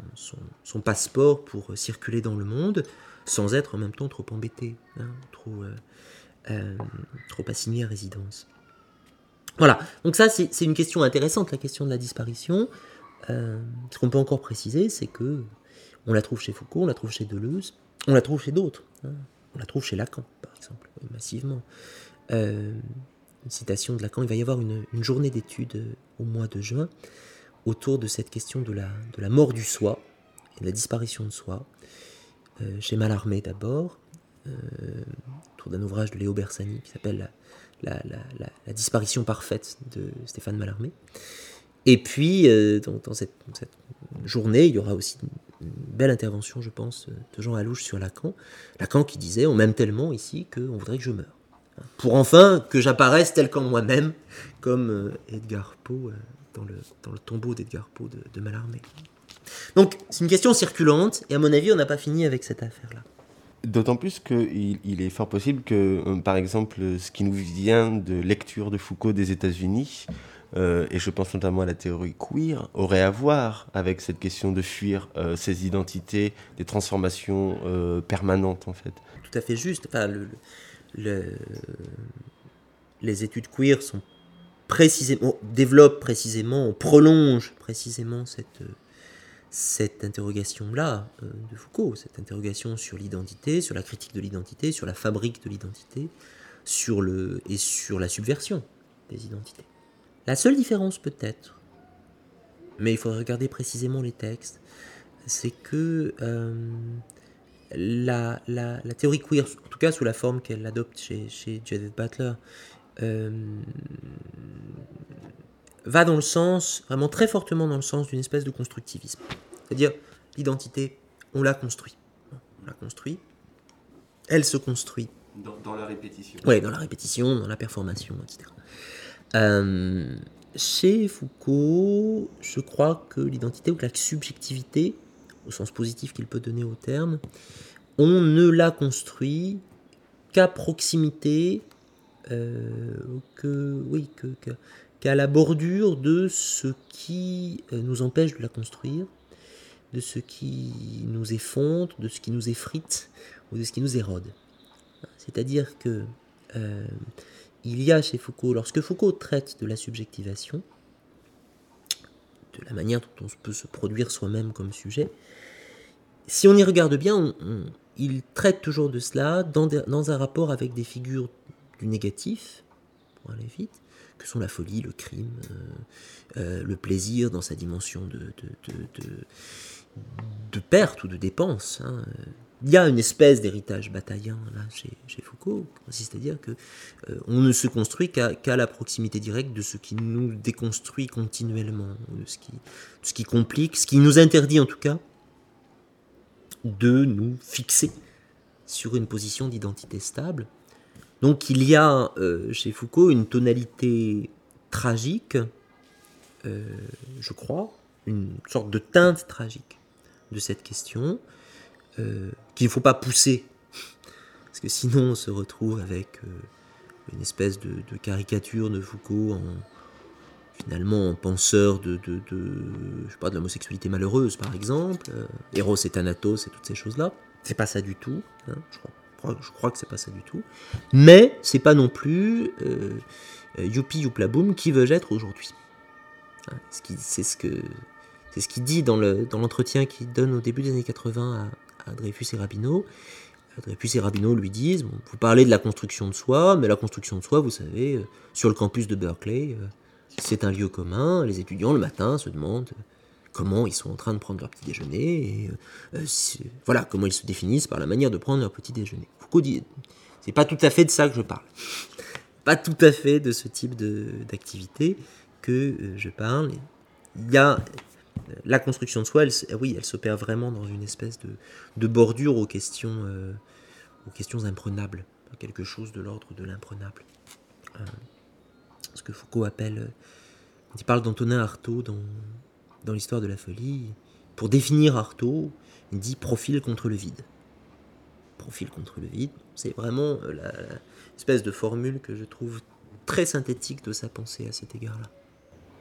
son, passeport pour circuler dans le monde, sans être en même temps trop embêté, hein, trop, euh, euh, assigné à résidence. Voilà, donc ça c'est une question intéressante, la question de la disparition. Euh, ce qu'on peut encore préciser, c'est que on la trouve chez Foucault, on la trouve chez Deleuze, on la trouve chez d'autres. Hein. On la trouve chez Lacan, par exemple, massivement. une citation de Lacan, il va y avoir une, journée d'études au mois de juin autour de cette question de la, de la mort du soi et de la disparition de soi. Euh, chez Mallarmé d'abord, euh, autour d'un ouvrage de Léo Bersani qui s'appelle la, disparition parfaite de Stéphane Mallarmé. Et puis, euh, dans, cette, journée, il y aura aussi une, belle intervention, je pense, de Jean Alouche sur Lacan. Lacan qui disait On m'aime tellement ici qu'on voudrait que je meure. Pour enfin que j'apparaisse tel qu'en moi-même, comme Edgar Poe dans, le, dans le tombeau d'Edgar Poe de, de Mallarmé. Donc c'est une question circulante, et à mon avis, on n'a pas fini avec cette affaire-là. D'autant plus qu'il il est fort possible que, euh, par exemple, ce qui nous vient de lecture de Foucault des États-Unis, euh, et je pense notamment à la théorie queer, aurait à voir avec cette question de fuir euh, ses identités, des transformations permanentes en fait. Tout à fait juste. Enfin, les études queer sont précisément, développent précisément, prolongent précisément cette cette interrogation-là euh, de Foucault, cette interrogation sur l'identité, sur la critique de l'identité, sur la fabrique de l'identité, sur le et sur la subversion des identités. La seule différence peut-être, mais il faudrait regarder précisément les textes, c'est que euh, la, la, théorie queer, en tout cas sous la forme qu'elle adopte chez, chez Judith Butler, euh, va dans le sens, vraiment très fortement dans le sens d'une espèce de constructivisme. C'est-à-dire, l'identité, on la construit. On la construit. Elle se construit. Dans, la répétition. Oui, dans la répétition, dans la performation, etc. Euh, chez Foucault, je crois que l'identité ou la subjectivité, au sens positif qu'il peut donner au terme, on ne la construit qu'à proximité, euh, que, oui, qu'à la bordure de ce qui euh, nous empêche de la construire, de ce qui nous effondre, de ce qui nous effrite ou de ce qui nous érode. C'est-à-dire que euh, il y a chez Foucault, lorsque Foucault traite de la subjectivation, de la manière dont on peut se produire soi-même comme sujet, si on y regarde bien, il traite toujours de cela dans, dans, un rapport avec des figures du négatif, pour aller vite, que sont la folie, le crime, euh, euh, le plaisir dans sa dimension de, de, de, de perte ou de dépense. Hein. Il y a une espèce d'héritage bataillien là chez, Foucault, c'est-à-dire que euh, on ne se construit qu'à la proximité directe de ce qui nous déconstruit continuellement, de ce qui, ce qui complique, ce qui nous interdit en tout cas de nous fixer sur une position d'identité stable. Donc il y a euh, chez Foucault une tonalité tragique, euh, je crois, une sorte de teinte tragique de cette question, euh, qu'il ne faut pas pousser, [LAUGHS] parce que sinon on se retrouve avec une espèce de, caricature de Foucault en finalement en penseur de, de, l'homosexualité malheureuse par exemple, Eros et Thanatos et toutes ces choses-là. C'est pas ça du tout, hein, je, crois, je crois que c'est pas ça du tout. Mais c'est pas non plus Youpi Youplaboum qui veux-je être aujourd'hui. Hein, c'est ce qu'il dit dans l'entretien qu'il donne au début des années 80 à, Dreyfus et Rabineau. Dreyfus et Rabineau lui disent Vous parlez de la construction de soi, mais la construction de soi, vous savez, euh, sur le campus de Berkeley, euh, c'est un lieu commun. Les étudiants, le matin, se demandent comment ils sont en train de prendre leur petit déjeuner, et euh, voilà, comment ils se définissent par la manière de prendre leur petit déjeuner. Foucault dit C'est pas tout à fait de ça que je parle. Pas tout à fait de ce type d'activité que je parle. Il y a la construction de soi, elle, oui, elle s'opère vraiment dans une espèce de, bordure aux questions, euh, aux questions imprenables, quelque chose de l'ordre de l'imprenable. Euh, ce que Foucault appelle, il parle d'Antonin Artaud dans, dans l'histoire de la folie. Pour définir Artaud, dit profil contre le vide. Profil contre le vide, c'est vraiment l'espèce de formule que je trouve très synthétique de sa pensée à cet égard-là.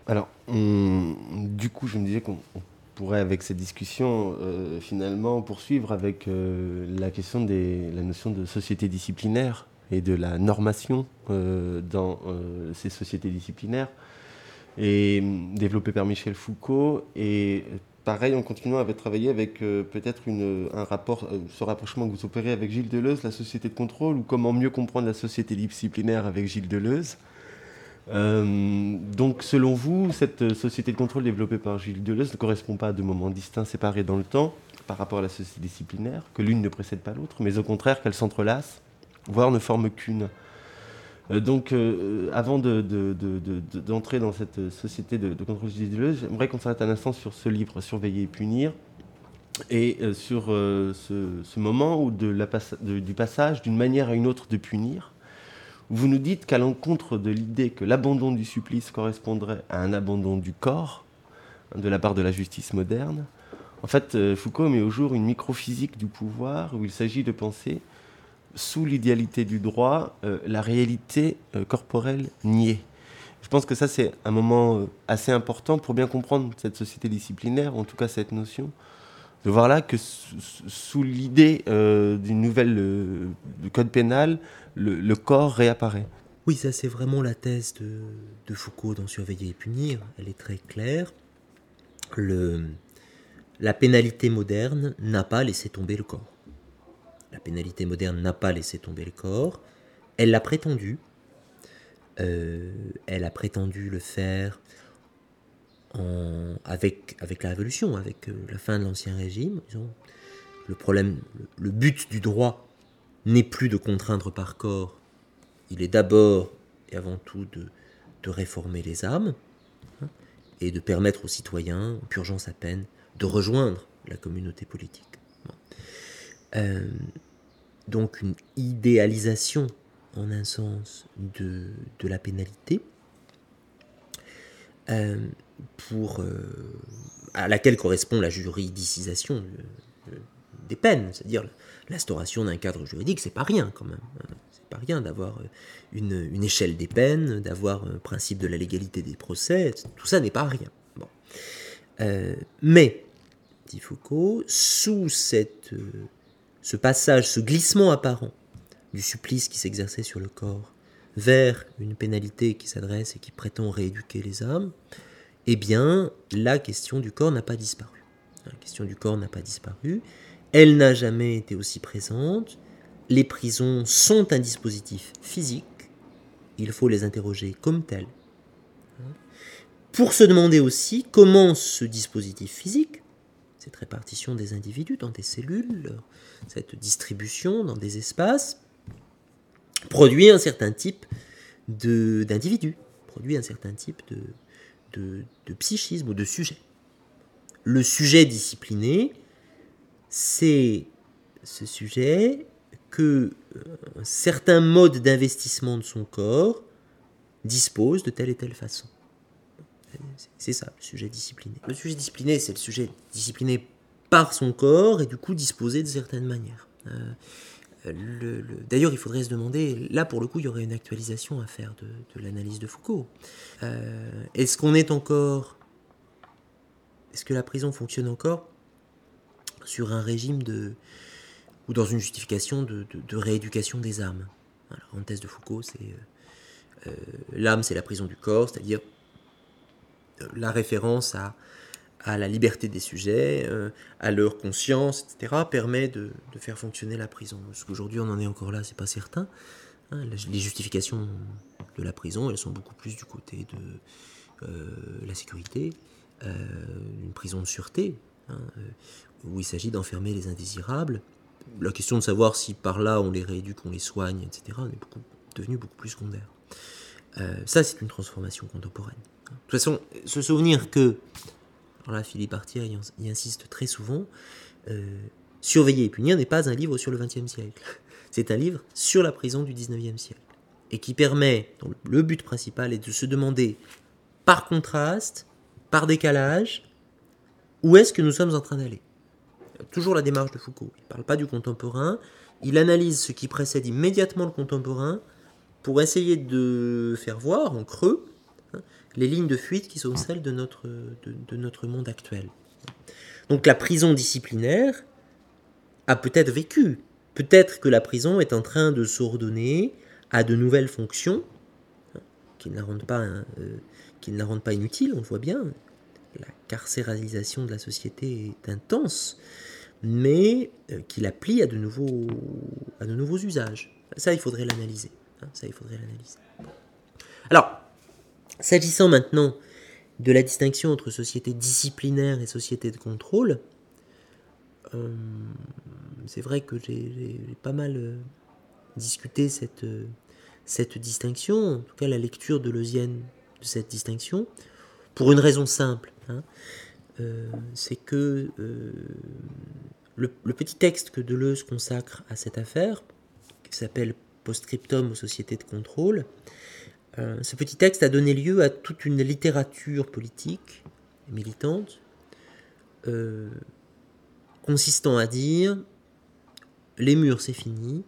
Alors, du coup, je me disais qu'on pourrait, avec cette discussion, euh, finalement poursuivre avec euh, la question de la notion de société disciplinaire et de la normation euh, dans ces sociétés disciplinaires, et développée par Michel Foucault. Et pareil, en continuant à travailler avec peut-être un rapport, ce rapprochement que vous opérez avec Gilles Deleuze, la société de contrôle, ou comment mieux comprendre la société disciplinaire avec Gilles Deleuze. Euh, donc, selon vous, cette société de contrôle développée par Gilles Deleuze ne correspond pas à deux moments distincts, séparés dans le temps, par rapport à la société disciplinaire, que l'une ne précède pas l'autre, mais au contraire qu'elles s'entrelacent, voire ne forment qu'une. Euh, donc, euh, avant d'entrer dans cette société de, contrôle Deleuze, j'aimerais qu'on s'arrête un instant sur ce livre, Surveiller et punir, et sur ce, moment où du passage d'une manière à une autre de punir, vous nous dites qu'à l'encontre de l'idée que l'abandon du supplice correspondrait à un abandon du corps, hein, de la part de la justice moderne, en fait, euh, Foucault met au jour une microphysique du pouvoir où il s'agit de penser, sous l'idéalité du droit, euh, la réalité euh, corporelle niée. Je pense que ça, c'est un moment assez important pour bien comprendre cette société disciplinaire, en tout cas cette notion, de voir là que sous l'idée d'une nouvelle code pénal, le, corps réapparaît. Oui, ça c'est vraiment la thèse de, Foucault dans Surveiller et punir. Elle est très claire. La pénalité moderne n'a pas laissé tomber le corps. La pénalité moderne n'a pas laissé tomber le corps. Elle l'a prétendu. Euh, elle a prétendu le faire avec, la Révolution, avec euh, la fin de l'Ancien Régime. Le problème, le but du droit n'est plus de contraindre par corps, il est d'abord et avant tout de, réformer les âmes hein, et de permettre aux citoyens, en purgeant sa peine, de rejoindre la communauté politique. Euh, donc une idéalisation en un sens de, la pénalité euh, euh, à laquelle correspond la juridicisation des peines, c'est-à-dire l'instauration d'un cadre juridique, c'est pas rien quand même. Hein. C'est pas rien d'avoir euh, une, échelle des peines, d'avoir un principe de la légalité des procès, tout ça n'est pas rien. Euh, mais, dit Foucault, sous cette, euh, ce passage, ce glissement apparent du supplice qui s'exerçait sur le corps vers une pénalité qui s'adresse et qui prétend rééduquer les âmes, eh bien, la question du corps n'a pas disparu. La question du corps n'a pas disparu, elle n'a jamais été aussi présente. Les prisons sont un dispositif physique. Il faut les interroger comme tel. Pour se demander aussi comment ce dispositif physique, cette répartition des individus dans des cellules, cette distribution dans des espaces, produit un certain type d'individus, produit un certain type de, psychisme ou de sujet. Le sujet discipliné, c'est ce sujet que euh, un certain mode d'investissement de son corps dispose de telle et telle façon. C'est ça, le sujet discipliné. Le sujet discipliné, c'est le sujet discipliné par son corps et du coup disposé de certaines manières. Euh, d'ailleurs, il faudrait se demander, là pour le coup, il y aurait une actualisation à faire de, l'analyse de Foucault. Euh, est-ce qu'on est encore... Est-ce que la prison fonctionne encore sur un régime de ou dans une justification de, rééducation des âmes? en thèse de Foucault, c'est euh, l'âme, c'est la prison du corps, c'est-à-dire la référence à, la liberté des sujets, à leur conscience, etc., permet de, faire fonctionner la prison. Parce qu'aujourd'hui, on en est encore là, c'est pas certain. Hein, les justifications de la prison, elles sont beaucoup plus du côté de la sécurité, une prison de sûreté, hein, où il s'agit d'enfermer les indésirables. La question de savoir si par là on les rééduque, on les soigne, etc., est devenue beaucoup plus secondaire. Euh, ça, c'est une transformation contemporaine. De toute façon, se souvenir que, alors là, Philippe Artier y, insiste très souvent, euh, Surveiller et punir n'est pas un livre sur le XXe siècle. C'est un livre sur la prison du XIXe siècle. Et qui permet, dont le but principal est de se demander, par contraste, par décalage, où est-ce que nous sommes en train d'aller? Toujours la démarche de Foucault. Il ne parle pas du contemporain, il analyse ce qui précède immédiatement le contemporain pour essayer de faire voir en creux hein, les lignes de fuite qui sont celles de notre, de, notre monde actuel. Donc la prison disciplinaire a peut-être vécu. Peut-être que la prison est en train de s'ordonner à de nouvelles fonctions hein, qui ne la rendent pas, hein, euh, qui ne la rendent pas inutile, on le voit bien la carcéralisation de la société est intense, mais euh, qui la plie à de nouveaux, à de nouveaux usages. Ça, il faudrait l'analyser. Ça, il faudrait l'analyser. Alors, s'agissant maintenant de la distinction entre société disciplinaire et société de contrôle, euh, c'est vrai que j'ai pas mal euh, discuté cette, cette distinction, en tout cas la lecture de Leusienne de cette distinction, pour une raison simple. Hein. Euh, c'est que euh, le, petit texte que Deleuze consacre à cette affaire, qui s'appelle Postscriptum aux sociétés de contrôle, euh, ce petit texte a donné lieu à toute une littérature politique militante, consistant à dire les murs c'est fini,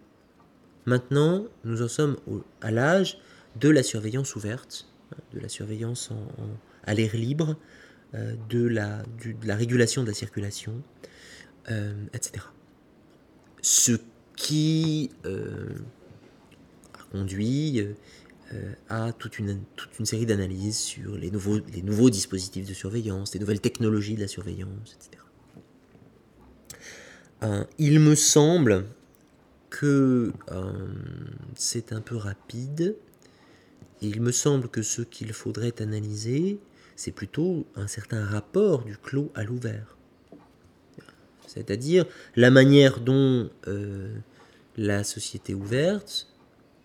maintenant nous en sommes à l'âge de la surveillance ouverte, hein, de la surveillance à l'air libre, euh, de, la, de la régulation de la circulation, euh, etc. Ce qui euh, a conduit à toute une, série d'analyses sur les nouveaux, les dispositifs de surveillance, les nouvelles technologies de la surveillance, etc. il me semble que c'est un peu rapide. Il me semble que ce qu'il faudrait analyser, c'est plutôt un certain rapport du clos à l'ouvert. C'est-à-dire la manière dont euh, la société ouverte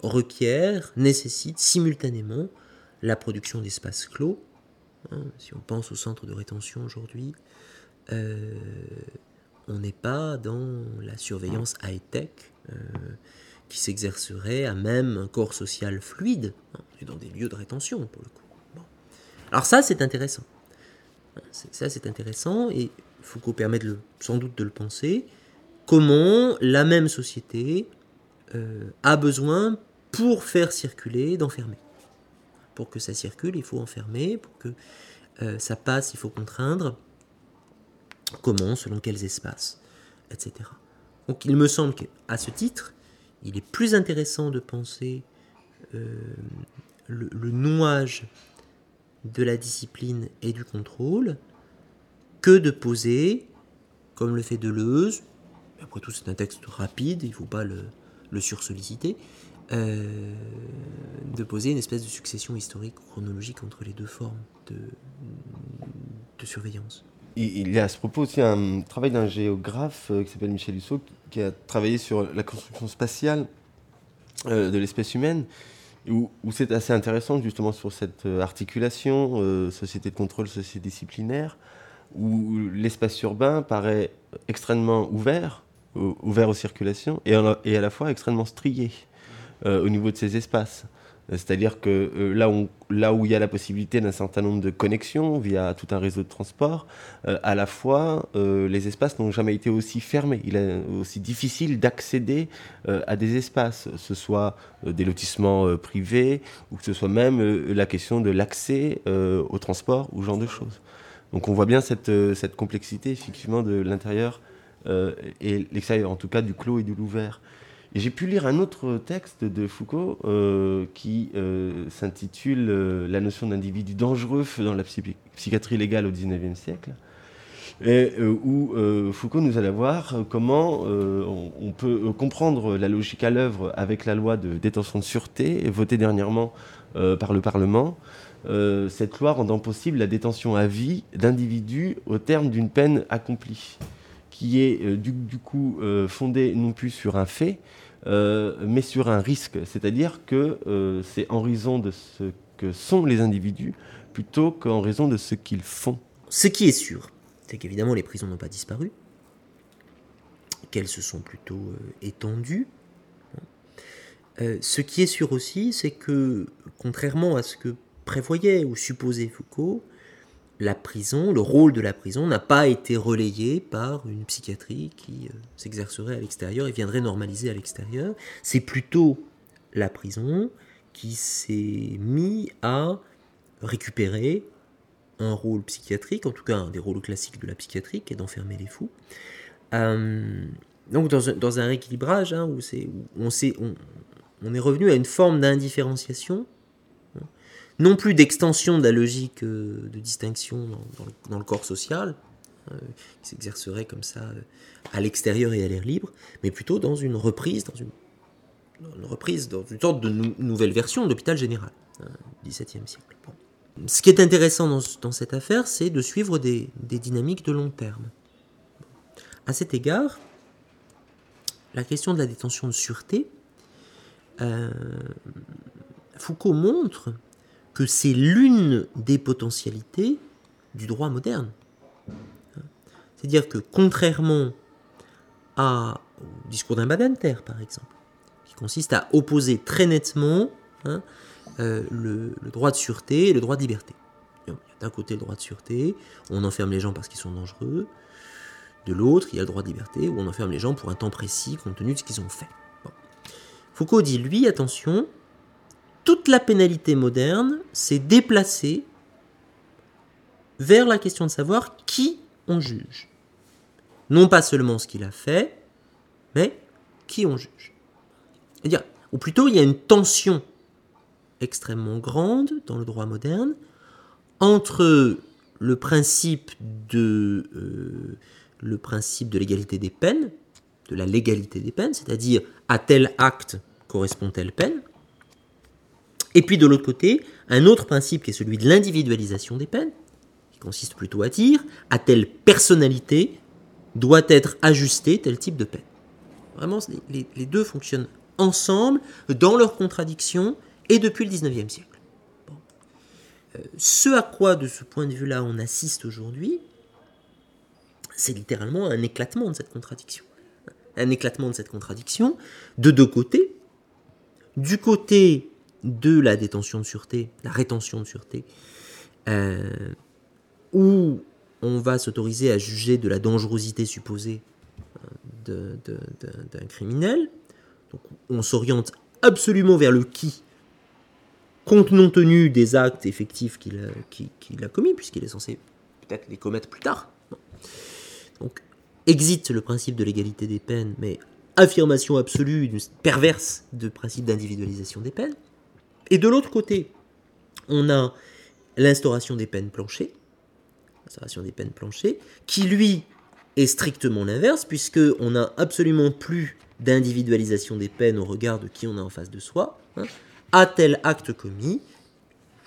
requiert, nécessite simultanément la production d'espaces clos. Hein, si on pense au centre de rétention aujourd'hui, euh, on n'est pas dans la surveillance high-tech euh, qui s'exercerait à même un corps social fluide, hein, dans des lieux de rétention pour le coup. Alors ça, c'est intéressant. Ça, c'est intéressant, et Foucault permet de sans doute de le penser. Comment la même société euh, a besoin, pour faire circuler, d'enfermer. Pour que ça circule, il faut enfermer. Pour que euh, ça passe, il faut contraindre. Comment, selon quels espaces, etc. Donc il me semble qu'à ce titre, il est plus intéressant de penser euh, le, le, nouage de la discipline et du contrôle que de poser, comme le fait Deleuze, après tout c'est un texte rapide, il ne faut pas le, le sursolliciter, euh, de poser une espèce de succession historique chronologique entre les deux formes de, surveillance. Il y a à ce propos aussi un travail d'un géographe euh, qui s'appelle Michel Husseau qui a travaillé sur la construction spatiale euh, de l'espèce humaine où, c'est assez intéressant justement sur cette articulation société de contrôle, société disciplinaire, où l'espace urbain paraît extrêmement ouvert, ouvert aux circulations, et, à la fois extrêmement strié au niveau de ces espaces. C'est-à-dire que euh, là, où, il y a la possibilité d'un certain nombre de connexions via tout un réseau de transport, euh, à la fois, euh, les espaces n'ont jamais été aussi fermés. Il est aussi difficile d'accéder à des espaces, que ce soit des lotissements privés ou que ce soit même la question de l'accès au transport ou ce genre de choses. Donc on voit bien cette, cette complexité, effectivement, de l'intérieur et l'extérieur, en tout cas du clos et de l'ouvert. J'ai pu lire un autre texte de Foucault euh, qui euh, s'intitule euh, La notion d'individu dangereux dans la psychiatrie légale au XIXe siècle, et, où Foucault nous allait voir comment on, peut comprendre la logique à l'œuvre avec la loi de détention de sûreté, votée dernièrement par le Parlement. cette loi rendant possible la détention à vie d'individus au terme d'une peine accomplie qui est du, coup fondée non plus sur un fait, euh, mais sur un risque. C'est-à-dire que euh, c'est en raison de ce que sont les individus plutôt qu'en raison de ce qu'ils font. Ce qui est sûr, c'est qu'évidemment les prisons n'ont pas disparu, qu'elles se sont plutôt euh, étendues. ce qui est sûr aussi, c'est que, contrairement à ce que prévoyait ou supposait Foucault, la prison, le rôle de la prison n'a pas été relayé par une psychiatrie qui euh, s'exercerait à l'extérieur et viendrait normaliser à l'extérieur. C'est plutôt la prison qui s'est mis à récupérer un rôle psychiatrique, en tout cas un des rôles classiques de la psychiatrie, qui est d'enfermer les fous. Euh, donc dans un, rééquilibrage hein, où, on, est revenu à une forme d'indifférenciation non plus d'extension de la logique euh, de distinction dans, le, corps social, euh, qui s'exercerait comme ça euh, à l'extérieur et à l'air libre, mais plutôt dans une reprise, dans une, reprise, dans une sorte de nouvelle version de l'hôpital général du XVIIe siècle. Ce qui est intéressant dans, cette affaire, c'est de suivre des, dynamiques de long terme. À cet égard, la question de la détention de sûreté, Foucault montre que c'est l'une des potentialités du droit moderne. C'est-à-dire que contrairement à, au discours d'un Badinter, par exemple, qui consiste à opposer très nettement hein, euh, le, droit de sûreté et le droit de liberté. D'un côté, le droit de sûreté, on enferme les gens parce qu'ils sont dangereux. De l'autre, il y a le droit de liberté, où on enferme les gens pour un temps précis, compte tenu de ce qu'ils ont fait. Foucault dit, lui, attention, toute la pénalité moderne s'est déplacée vers la question de savoir qui on juge. Non pas seulement ce qu'il a fait, mais qui on juge. C'est-à-dire, ou plutôt, il y a une tension extrêmement grande dans le droit moderne entre le principe de euh, le principe de l'égalité des peines, de la légalité des peines, c'est-à-dire à tel acte correspond telle peine, et puis de l'autre côté, un autre principe qui est celui de l'individualisation des peines, qui consiste plutôt à dire à telle personnalité doit être ajusté tel type de peine. Vraiment, les, deux fonctionnent ensemble, dans leur contradiction, et depuis le 19e siècle. Euh, ce à quoi, de ce point de vue-là, on assiste aujourd'hui, c'est littéralement un éclatement de cette contradiction. Un éclatement de cette contradiction de deux côtés. Du côté de la détention de sûreté, la rétention de sûreté, euh, où on va s'autoriser à juger de la dangerosité supposée euh, d'un criminel. Donc on s'oriente absolument vers le qui, compte non tenu des actes effectifs qu'il a, commis, puisqu'il est censé peut-être les commettre plus tard. Donc, existe le principe de l'égalité des peines, mais affirmation absolue, perverse de principe d'individualisation des peines. Et de l'autre côté, on a l'instauration des peines planchées, qui lui est strictement l'inverse, puisqu'on n'a absolument plus d'individualisation des peines au regard de qui on a en face de soi. Hein. À tel acte commis,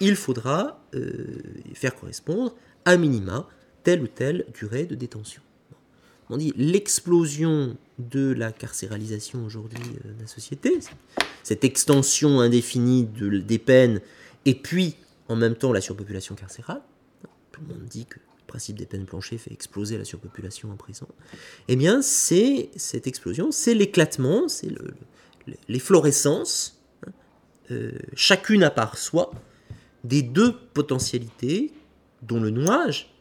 il faudra euh, faire correspondre à minima telle ou telle durée de détention. On dit l'explosion de la carcéralisation aujourd'hui euh, de la société, cette extension indéfinie de, des peines, et puis en même temps la surpopulation carcérale. Tout le monde dit que le principe des peines planchées fait exploser la surpopulation en prison. Eh bien, c'est cette explosion, c'est l'éclatement, c'est l'efflorescence, hein, euh, chacune à part soi, des deux potentialités dont le nouage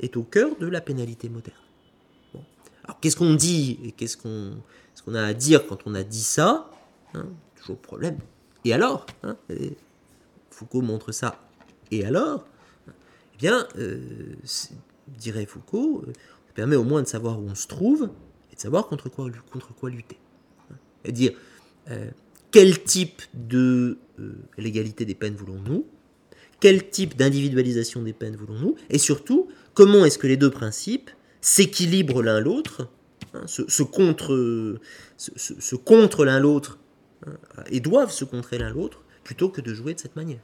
est au cœur de la pénalité moderne. Alors qu'est-ce qu'on dit et qu'est-ce qu'on a à dire quand on a dit ça hein, Toujours problème. Et alors hein, Foucault montre ça. Et alors Eh bien, euh, dirait Foucault, euh, ça permet au moins de savoir où on se trouve et de savoir contre quoi, lutter. C'est-à-dire, euh, quel type de l'égalité des peines voulons-nous? Quel type d'individualisation des peines voulons-nous? Et surtout, comment est-ce que les deux principes s'équilibrent l'un l'autre, hein, se, contre, se, contre l'un l'autre, hein, et doivent se contrer l'un l'autre, plutôt que de jouer de cette manière.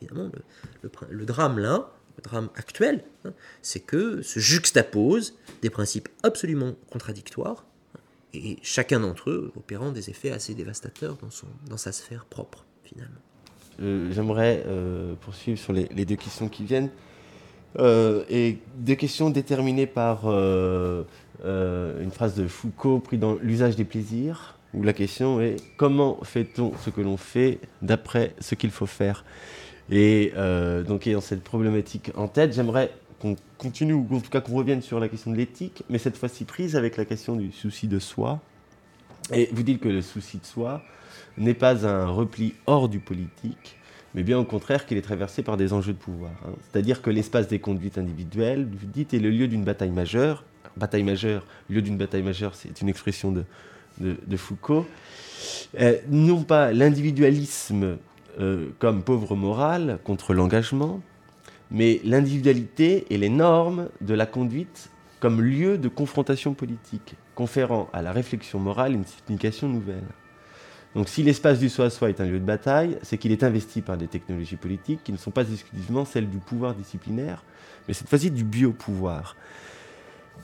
Évidemment, le, drame là, le drame actuel, hein, c'est que se juxtaposent des principes absolument contradictoires, et chacun d'entre eux opérant des effets assez dévastateurs dans, son, dans sa sphère propre, finalement. Euh, j'aimerais euh, poursuivre sur les, deux questions qui viennent. Euh, et deux questions déterminées par une phrase de Foucault pris dans L'usage des plaisirs, où la question est comment fait-on ce que l'on fait d'après ce qu'il faut faire? Et donc, ayant cette problématique en tête, j'aimerais qu'on continue, ou en tout cas qu'on revienne sur la question de l'éthique, mais cette fois-ci prise avec la question du souci de soi. Et vous dites que le souci de soi n'est pas un repli hors du politique, mais bien au contraire qu'il est traversé par des enjeux de pouvoir. Hein. C'est-à-dire que l'espace des conduites individuelles, vous dites, est le lieu d'une bataille majeure. Bataille majeure, lieu d'une bataille majeure, c'est une expression de, Foucault. Euh, non pas l'individualisme euh, comme pauvre morale contre l'engagement, mais l'individualité et les normes de la conduite comme lieu de confrontation politique, conférant à la réflexion morale une signification nouvelle. Donc si l'espace du soi à soi est un lieu de bataille, c'est qu'il est investi par des technologies politiques qui ne sont pas exclusivement celles du pouvoir disciplinaire, mais cette fois-ci du biopouvoir.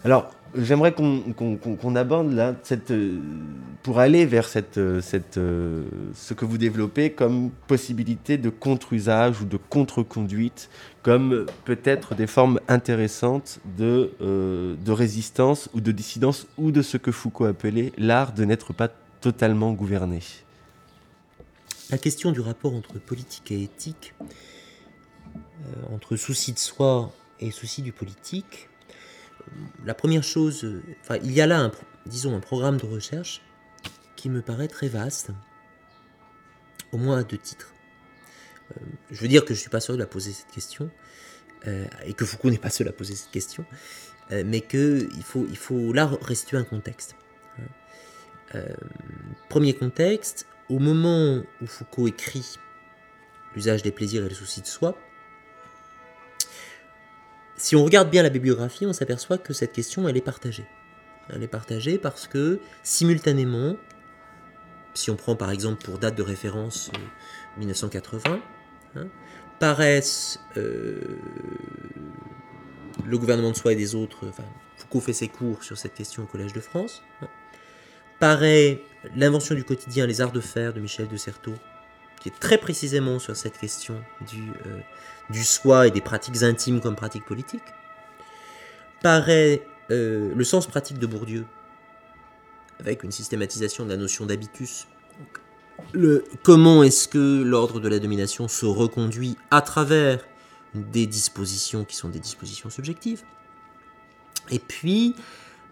Alors, j'aimerais qu'on aborde là, euh, pour aller vers euh, euh, ce que vous développez comme possibilité de contre-usage ou de contre-conduite, comme peut-être des formes intéressantes de, de résistance ou de dissidence, ou de ce que Foucault appelait l'art de n'être pas totalement gouverné. La question du rapport entre politique et éthique, entre souci de soi et souci du politique, la première chose, enfin, il y a là, un, disons, un programme de recherche qui me paraît très vaste, au moins à deux titres. Euh, je veux dire que je ne suis pas seul à poser cette question, euh, et que Foucault n'est pas seul à poser cette question, euh, mais qu'il faut, il faut là restituer un contexte. Premier contexte, au moment où Foucault écrit L'usage des plaisirs et le souci de soi, si on regarde bien la bibliographie, on s'aperçoit que cette question, elle est partagée. Elle est partagée parce que, simultanément, si on prend par exemple pour date de référence 1980, euh, hein, paraissent euh, le gouvernement de soi et des autres, Foucault fait ses cours sur cette question au Collège de France, hein, paraît l'invention du quotidien, les arts de faire de Michel de Certeau, qui est très précisément sur cette question du, euh, soi et des pratiques intimes comme pratiques politiques, paraît euh, le sens pratique de Bourdieu, avec une systématisation de la notion d'habitus. Le, comment est-ce que l'ordre de la domination se reconduit à travers des dispositions qui sont des dispositions subjectives Et puis,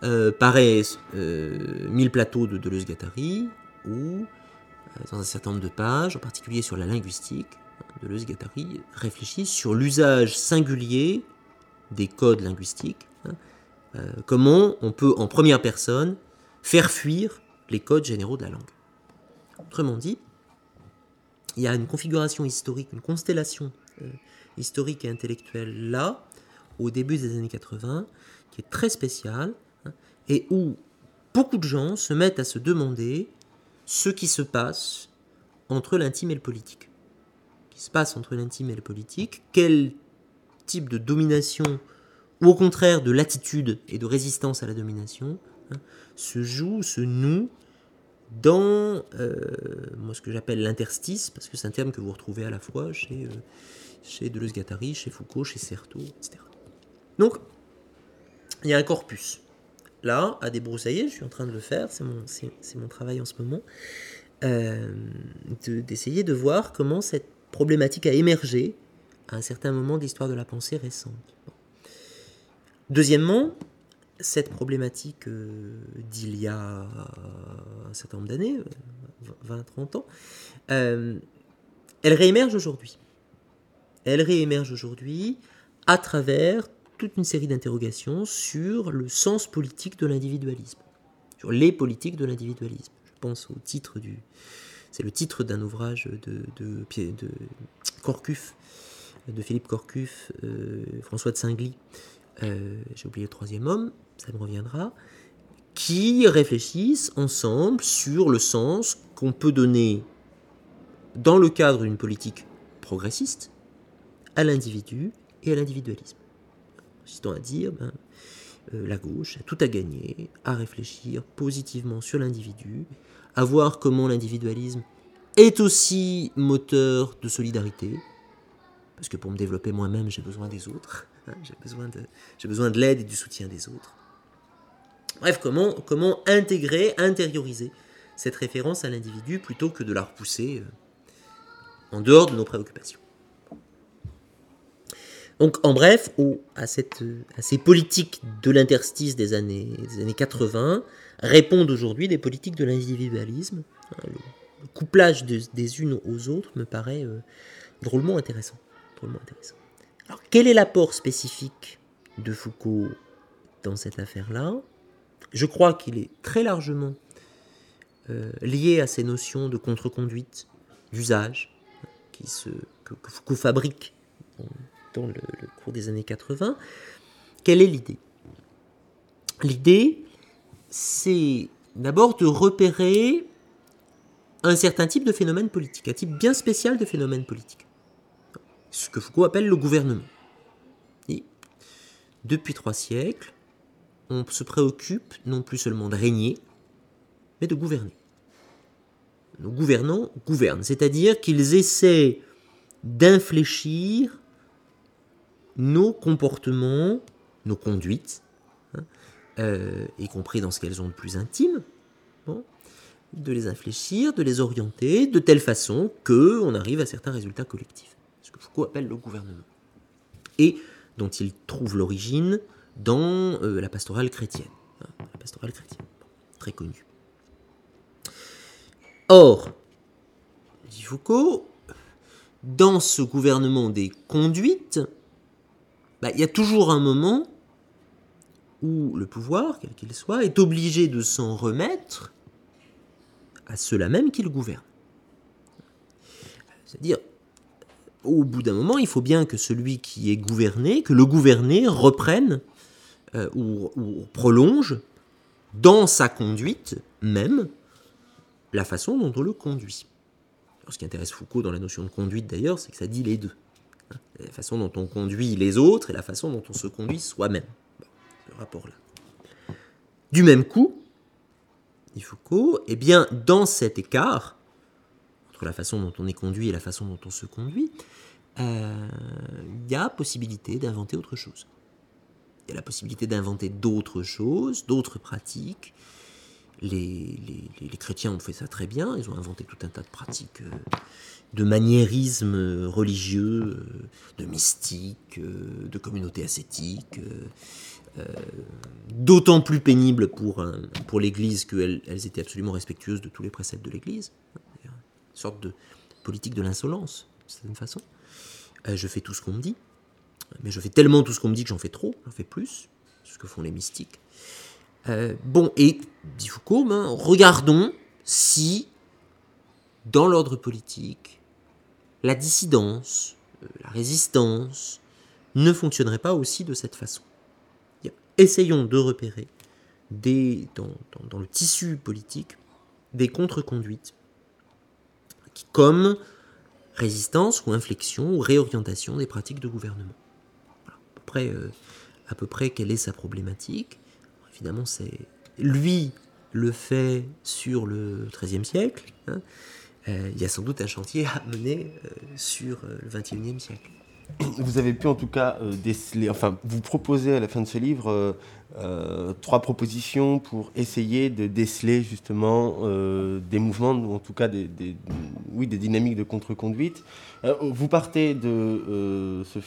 euh, paraissent euh, Mille plateaux de Deleuze-Guattari, où euh, dans un certain nombre de pages, en particulier sur la linguistique, Deleuze-Guattari réfléchit sur l'usage singulier des codes linguistiques. Hein. Euh, comment on peut, en première personne, faire fuir les codes généraux de la langue. Autrement dit, il y a une configuration historique, une constellation euh, historique et intellectuelle là, au début des années 80, qui est très spéciale, et où beaucoup de gens se mettent à se demander ce qui se passe entre l'intime et le politique. Ce qui se passe entre l'intime et le politique, quel type de domination, ou au contraire de l'attitude et de résistance à la domination, hein, se joue, se noue dans euh, moi, ce que j'appelle l'interstice, parce que c'est un terme que vous retrouvez à la fois chez, euh, chez Deleuze-Guattari, chez Foucault, chez Certeau, etc. Donc, il y a un corpus là, à débroussailler, je suis en train de le faire, c'est mon, travail en ce moment, euh, d'essayer de, voir comment cette problématique a émergé à un certain moment de l'histoire de la pensée récente. Deuxièmement, cette problématique euh, d'il y a un certain nombre d'années, 20-30 euh, ans, elle réémerge aujourd'hui. Elle réémerge aujourd'hui à travers toute une série d'interrogations sur le sens politique de l'individualisme, sur les politiques de l'individualisme. Je pense au titre du. C'est le titre d'un ouvrage de, de, de, Corcuf, de Philippe Corcuf, euh, François de Singly. Euh, j'ai oublié le troisième homme, ça me reviendra. Qui réfléchissent ensemble sur le sens qu'on peut donner dans le cadre d'une politique progressiste à l'individu et à l'individualisme. C'est à dire, ben, euh, la gauche a tout à gagner à réfléchir positivement sur l'individu, à voir comment l'individualisme est aussi moteur de solidarité, parce que pour me développer moi-même, j'ai besoin des autres, hein, j'ai besoin de, de l'aide et du soutien des autres. Bref, comment, comment intégrer, intérioriser cette référence à l'individu plutôt que de la repousser euh, en dehors de nos préoccupations. Donc, en bref, à, ces politiques de l'interstice des années, des années 80 répondent aujourd'hui des politiques de l'individualisme. Le, couplage des unes aux autres me paraît euh, drôlement, intéressant. Alors, quel est l'apport spécifique de Foucault dans cette affaire-là? Je crois qu'il est très largement euh, lié à ces notions de contre-conduite, d'usage, qui se, que, que Foucault fabrique le, cours des années 80. Quelle est l'idée? L'idée, c'est d'abord de repérer un certain type de phénomène politique, un type bien spécial de phénomène politique, ce que Foucault appelle le gouvernement. Depuis trois siècles, on se préoccupe non plus seulement de régner, mais de gouverner. Nos gouvernants gouvernent, c'est-à-dire qu'ils essaient d'infléchir nos comportements, nos conduites, hein, euh, y compris dans ce qu'elles ont de plus intime, de les infléchir, de les orienter de telle façon que on arrive à certains résultats collectifs. Ce que Foucault appelle le gouvernement. Et dont il trouve l'origine dans euh, la pastorale chrétienne. Hein, la pastorale chrétienne, très connue. Or, dit Foucault, dans ce gouvernement des conduites, bah, il y a toujours un moment où le pouvoir, quel qu'il soit, est obligé de s'en remettre à ceux-là même qui le gouvernent. C'est-à-dire, au bout d'un moment, il faut bien que celui qui est gouverné, que le gouverné reprenne euh, ou, prolonge dans sa conduite même la façon dont on le conduit. ce qui intéresse Foucault dans la notion de conduite d'ailleurs, c'est que ça dit les deux la façon dont on conduit les autres et la façon dont on se conduit soi-même. ce rapport-là. Du même coup, dit Foucault, eh bien, dans cet écart entre la façon dont on est conduit et la façon dont on se conduit, euh, il y a possibilité d'inventer autre chose. Il y a la possibilité d'inventer d'autres choses, d'autres pratiques, les, chrétiens ont fait ça très bien, ils ont inventé tout un tas de pratiques euh, de maniérisme religieux, euh, de mystique, euh, de communauté ascétique, d'autant plus pénibles pour, pour l'Église qu'elles elles étaient absolument respectueuses de tous les préceptes de l'Église. Une sorte de politique de l'insolence, de certaine façon. je fais tout ce qu'on me dit, mais je fais tellement tout ce qu'on me dit que j'en fais trop, j'en fais plus, ce que font les mystiques. Euh, bon, et, dit Foucault, ben, regardons si, dans l'ordre politique, la dissidence, euh, la résistance, ne fonctionnerait pas aussi de cette façon. Essayons de repérer dans, le tissu politique des contre-conduites qui, comme résistance ou inflexion ou réorientation des pratiques de gouvernement. à, peu près, euh, à peu près quelle est sa problématique Évidemment, c'est lui le fait sur le XIIIe siècle. Hein. Euh, il y a sans doute un chantier à mener euh, sur euh, le XXIe siècle. Vous avez pu en tout cas déceler, enfin, vous proposez à la fin de ce livre trois propositions pour essayer de déceler justement des mouvements, ou en tout cas des, oui, des dynamiques de contre-conduite. vous partez de ce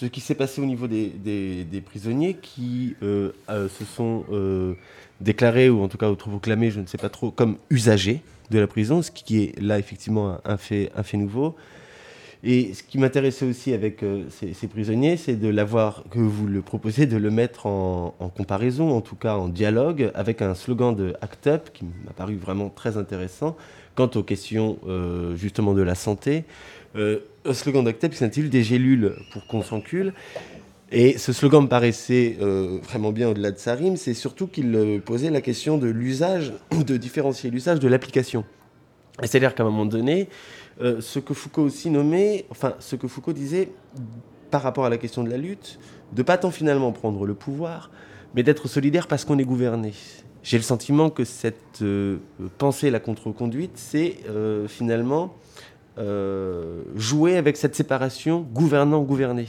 ce qui s'est passé au niveau des, prisonniers qui euh, euh, se sont euh, déclarés, ou en tout cas autoproclamés, je ne sais pas trop, comme usagers de la prison, ce qui est là effectivement un fait, nouveau. Et ce qui m'intéressait aussi avec ces, prisonniers, c'est de l'avoir, que vous le proposez, de le mettre en, comparaison, en tout cas en dialogue, avec un slogan de ACT UP qui m'a paru vraiment très intéressant quant aux questions justement de la santé. Euh, un slogan UP qui s'intitule Des gélules pour qu'on s'encule. Et ce slogan me paraissait vraiment bien au-delà de sa rime, c'est surtout qu'il posait la question de l'usage, [COUGHS] de différencier l'usage de l'application. C'est-à-dire qu'à un moment donné, euh, ce que Foucault aussi nommait, enfin, ce que Foucault disait par rapport à la question de la lutte, de pas tant finalement prendre le pouvoir, mais d'être solidaire parce qu'on est gouverné. J'ai le sentiment que cette euh, pensée, la contre-conduite, c'est euh, jouer avec cette séparation gouvernant-gouverné.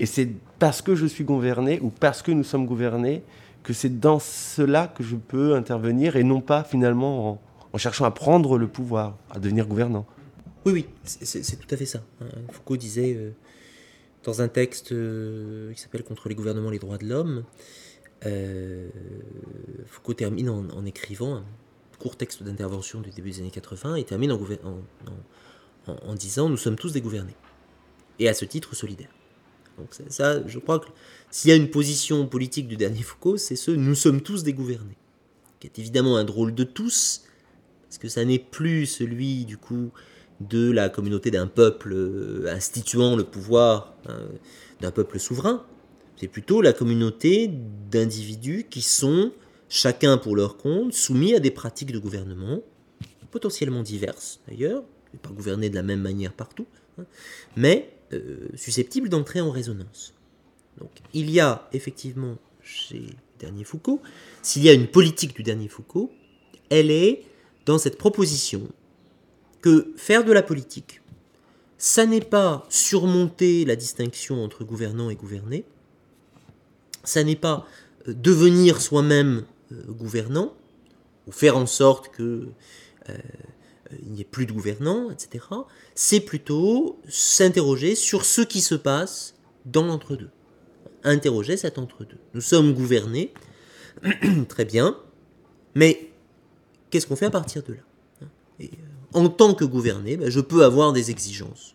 Et c'est parce que je suis gouverné ou parce que nous sommes gouvernés que c'est dans cela que je peux intervenir et non pas finalement en cherchant à prendre le pouvoir, à devenir gouvernant. Oui, oui, c'est tout à fait ça. Hein. Foucault disait euh, dans un texte euh, qui s'appelle Contre les gouvernements, les droits de l'homme, Foucault termine en, écrivant un court texte d'intervention du début des années 80 et termine en, en, disant Nous sommes tous des gouvernés. Et à ce titre, solidaires. Donc ça, je crois que s'il y a une position politique du dernier Foucault, c'est ce Nous sommes tous des gouvernés. Qui est évidemment un drôle de tous, parce que ça n'est plus celui, du coup, de la communauté d'un peuple euh, instituant le pouvoir hein, d'un peuple souverain. C'est plutôt la communauté d'individus qui sont, chacun pour leur compte, soumis à des pratiques de gouvernement, potentiellement diverses d'ailleurs, pas gouvernées de la même manière partout, hein, mais euh, susceptibles d'entrer en résonance. Donc il y a effectivement chez Dernier Foucault, s'il y a une politique du Dernier Foucault, elle est dans cette proposition que faire de la politique, ça n'est pas surmonter la distinction entre gouvernant et gouverné, ça n'est pas euh, devenir soi-même euh, gouvernant, ou faire en sorte que il n'y ait plus de gouvernants, etc. C'est plutôt s'interroger sur ce qui se passe dans l'entre-deux. Interroger cet entre-deux. Nous sommes gouvernés, [CLEARS THROAT] très bien, mais qu'est-ce qu'on fait à partir de là en tant que gouverné, ben, je peux avoir des exigences.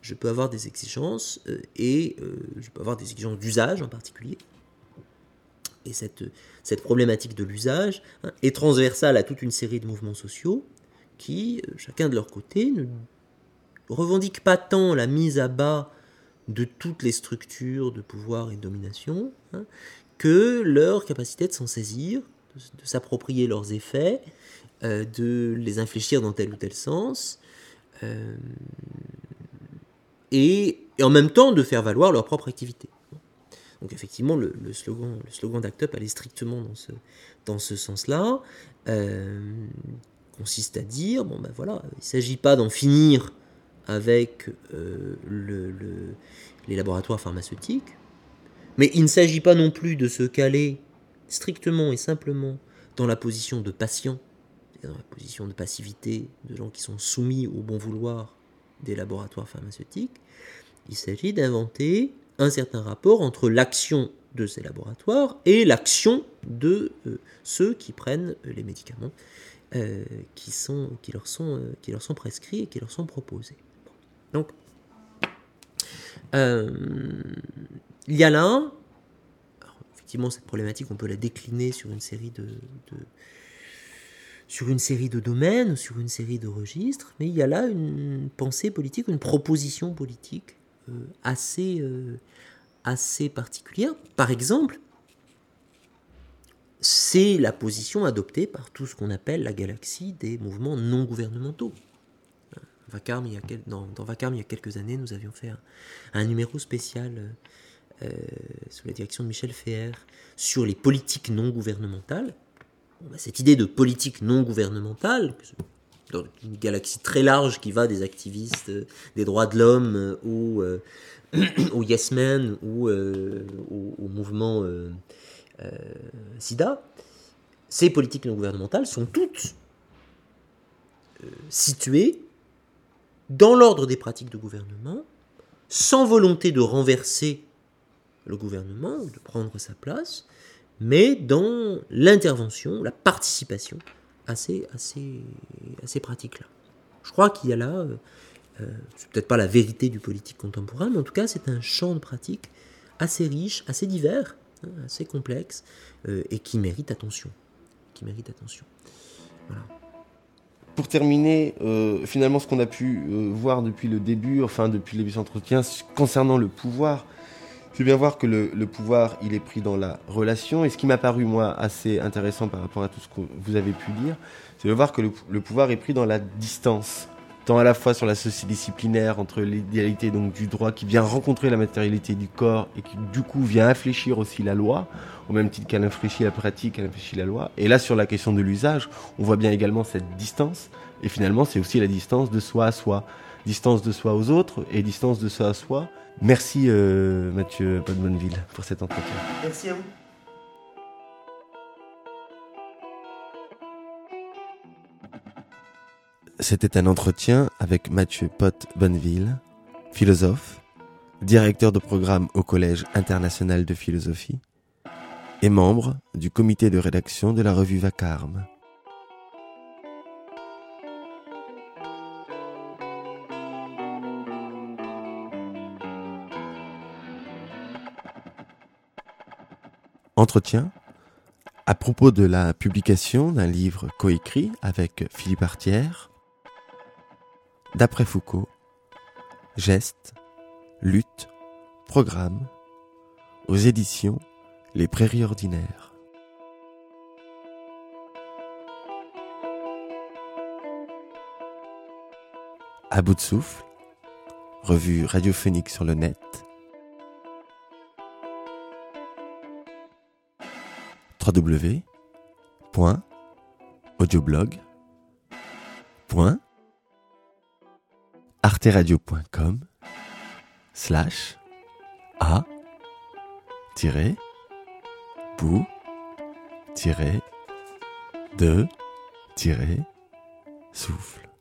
Je peux avoir des exigences euh, et euh, je peux avoir des exigences d'usage en particulier. Et cette, cette problématique de l'usage hein, est transversale à toute une série de mouvements sociaux qui, chacun de leur côté, ne revendiquent pas tant la mise à bas de toutes les structures de pouvoir et de domination hein, que leur capacité de s'en saisir, de s'approprier leurs effets euh, de les infléchir dans tel ou tel sens, euh, et, en même temps de faire valoir leur propre activité. Donc effectivement, le, slogan, le slogan d'Act Up allait strictement dans ce, dans ce sens-là, euh, consiste à dire, bon ben voilà, il ne s'agit pas d'en finir avec le, les laboratoires pharmaceutiques, mais il ne s'agit pas non plus de se caler strictement et simplement dans la position de patient dans la position de passivité de gens qui sont soumis au bon vouloir des laboratoires pharmaceutiques, il s'agit d'inventer un certain rapport entre l'action de ces laboratoires et l'action de euh, ceux qui prennent les médicaments euh, qui, sont, qui, leur sont, euh, qui leur sont prescrits et qui leur sont proposés. Donc, il y a là, effectivement, cette problématique, on peut la décliner sur une série de sur une série de domaines, sur une série de registres, mais il y a là une pensée politique, une proposition politique euh, assez, euh, assez particulière. Par exemple, c'est la position adoptée par tout ce qu'on appelle la galaxie des mouvements non gouvernementaux. A dans, Vacarme, il y a quelques années, nous avions fait un, numéro spécial euh, sous la direction de Michel Féer sur les politiques non gouvernementales. Bah, cette idée de politique non gouvernementale, dans une galaxie très large qui va des activistes euh, des droits de l'homme euh, ou euh, [CLEARS THROAT] au Yes Men ou au, mouvement SIDA, ces politiques non gouvernementales sont toutes situées dans l'ordre des pratiques de gouvernement, sans volonté de renverser le gouvernement, de prendre sa place, mais dans l'intervention, la participation à ces, à ces, pratiques-là. Je crois qu'il y a là euh, Euh, c'est peut-être pas la vérité du politique contemporain, mais en tout cas, c'est un champ de pratique assez riche, assez divers, hein, assez complexe, euh, et qui mérite attention. Qui mérite attention. Pour terminer, euh, finalement, ce qu'on a pu voir depuis le début, enfin depuis les entretiens, concernant le pouvoir, c'est bien voir que le, pouvoir, il est pris dans la relation. Et ce qui m'a paru, moi, assez intéressant par rapport à tout ce que vous avez pu dire, c'est de voir que le pouvoir est pris dans la distance tant à la fois sur la sociodisciplinaire entre l'idéalité donc du droit qui vient rencontrer la matérialité du corps et qui du coup vient infléchir aussi la loi au même titre qu'elle infléchit la pratique, elle infléchit la loi. Et là sur la question de l'usage, on voit bien également cette distance et finalement c'est aussi la distance de soi à soi, distance de soi aux autres et distance de soi à soi. Merci euh, Mathieu Podbonneville pour cet entretien. Merci à vous. C'était un entretien avec Mathieu Pott Bonneville, philosophe, directeur de programme au Collège international de philosophie et membre du comité de rédaction de la revue Vacarme. Entretien à propos de la publication d'un livre coécrit avec Philippe Artière, D'après Foucault, Geste, lutte, programme, aux éditions Les Prairies Ordinaires. À bout de souffle, revue radiophonique sur le net. www.audioblog.com arteradio.com slash a tiré pou tiré de tiré souffle.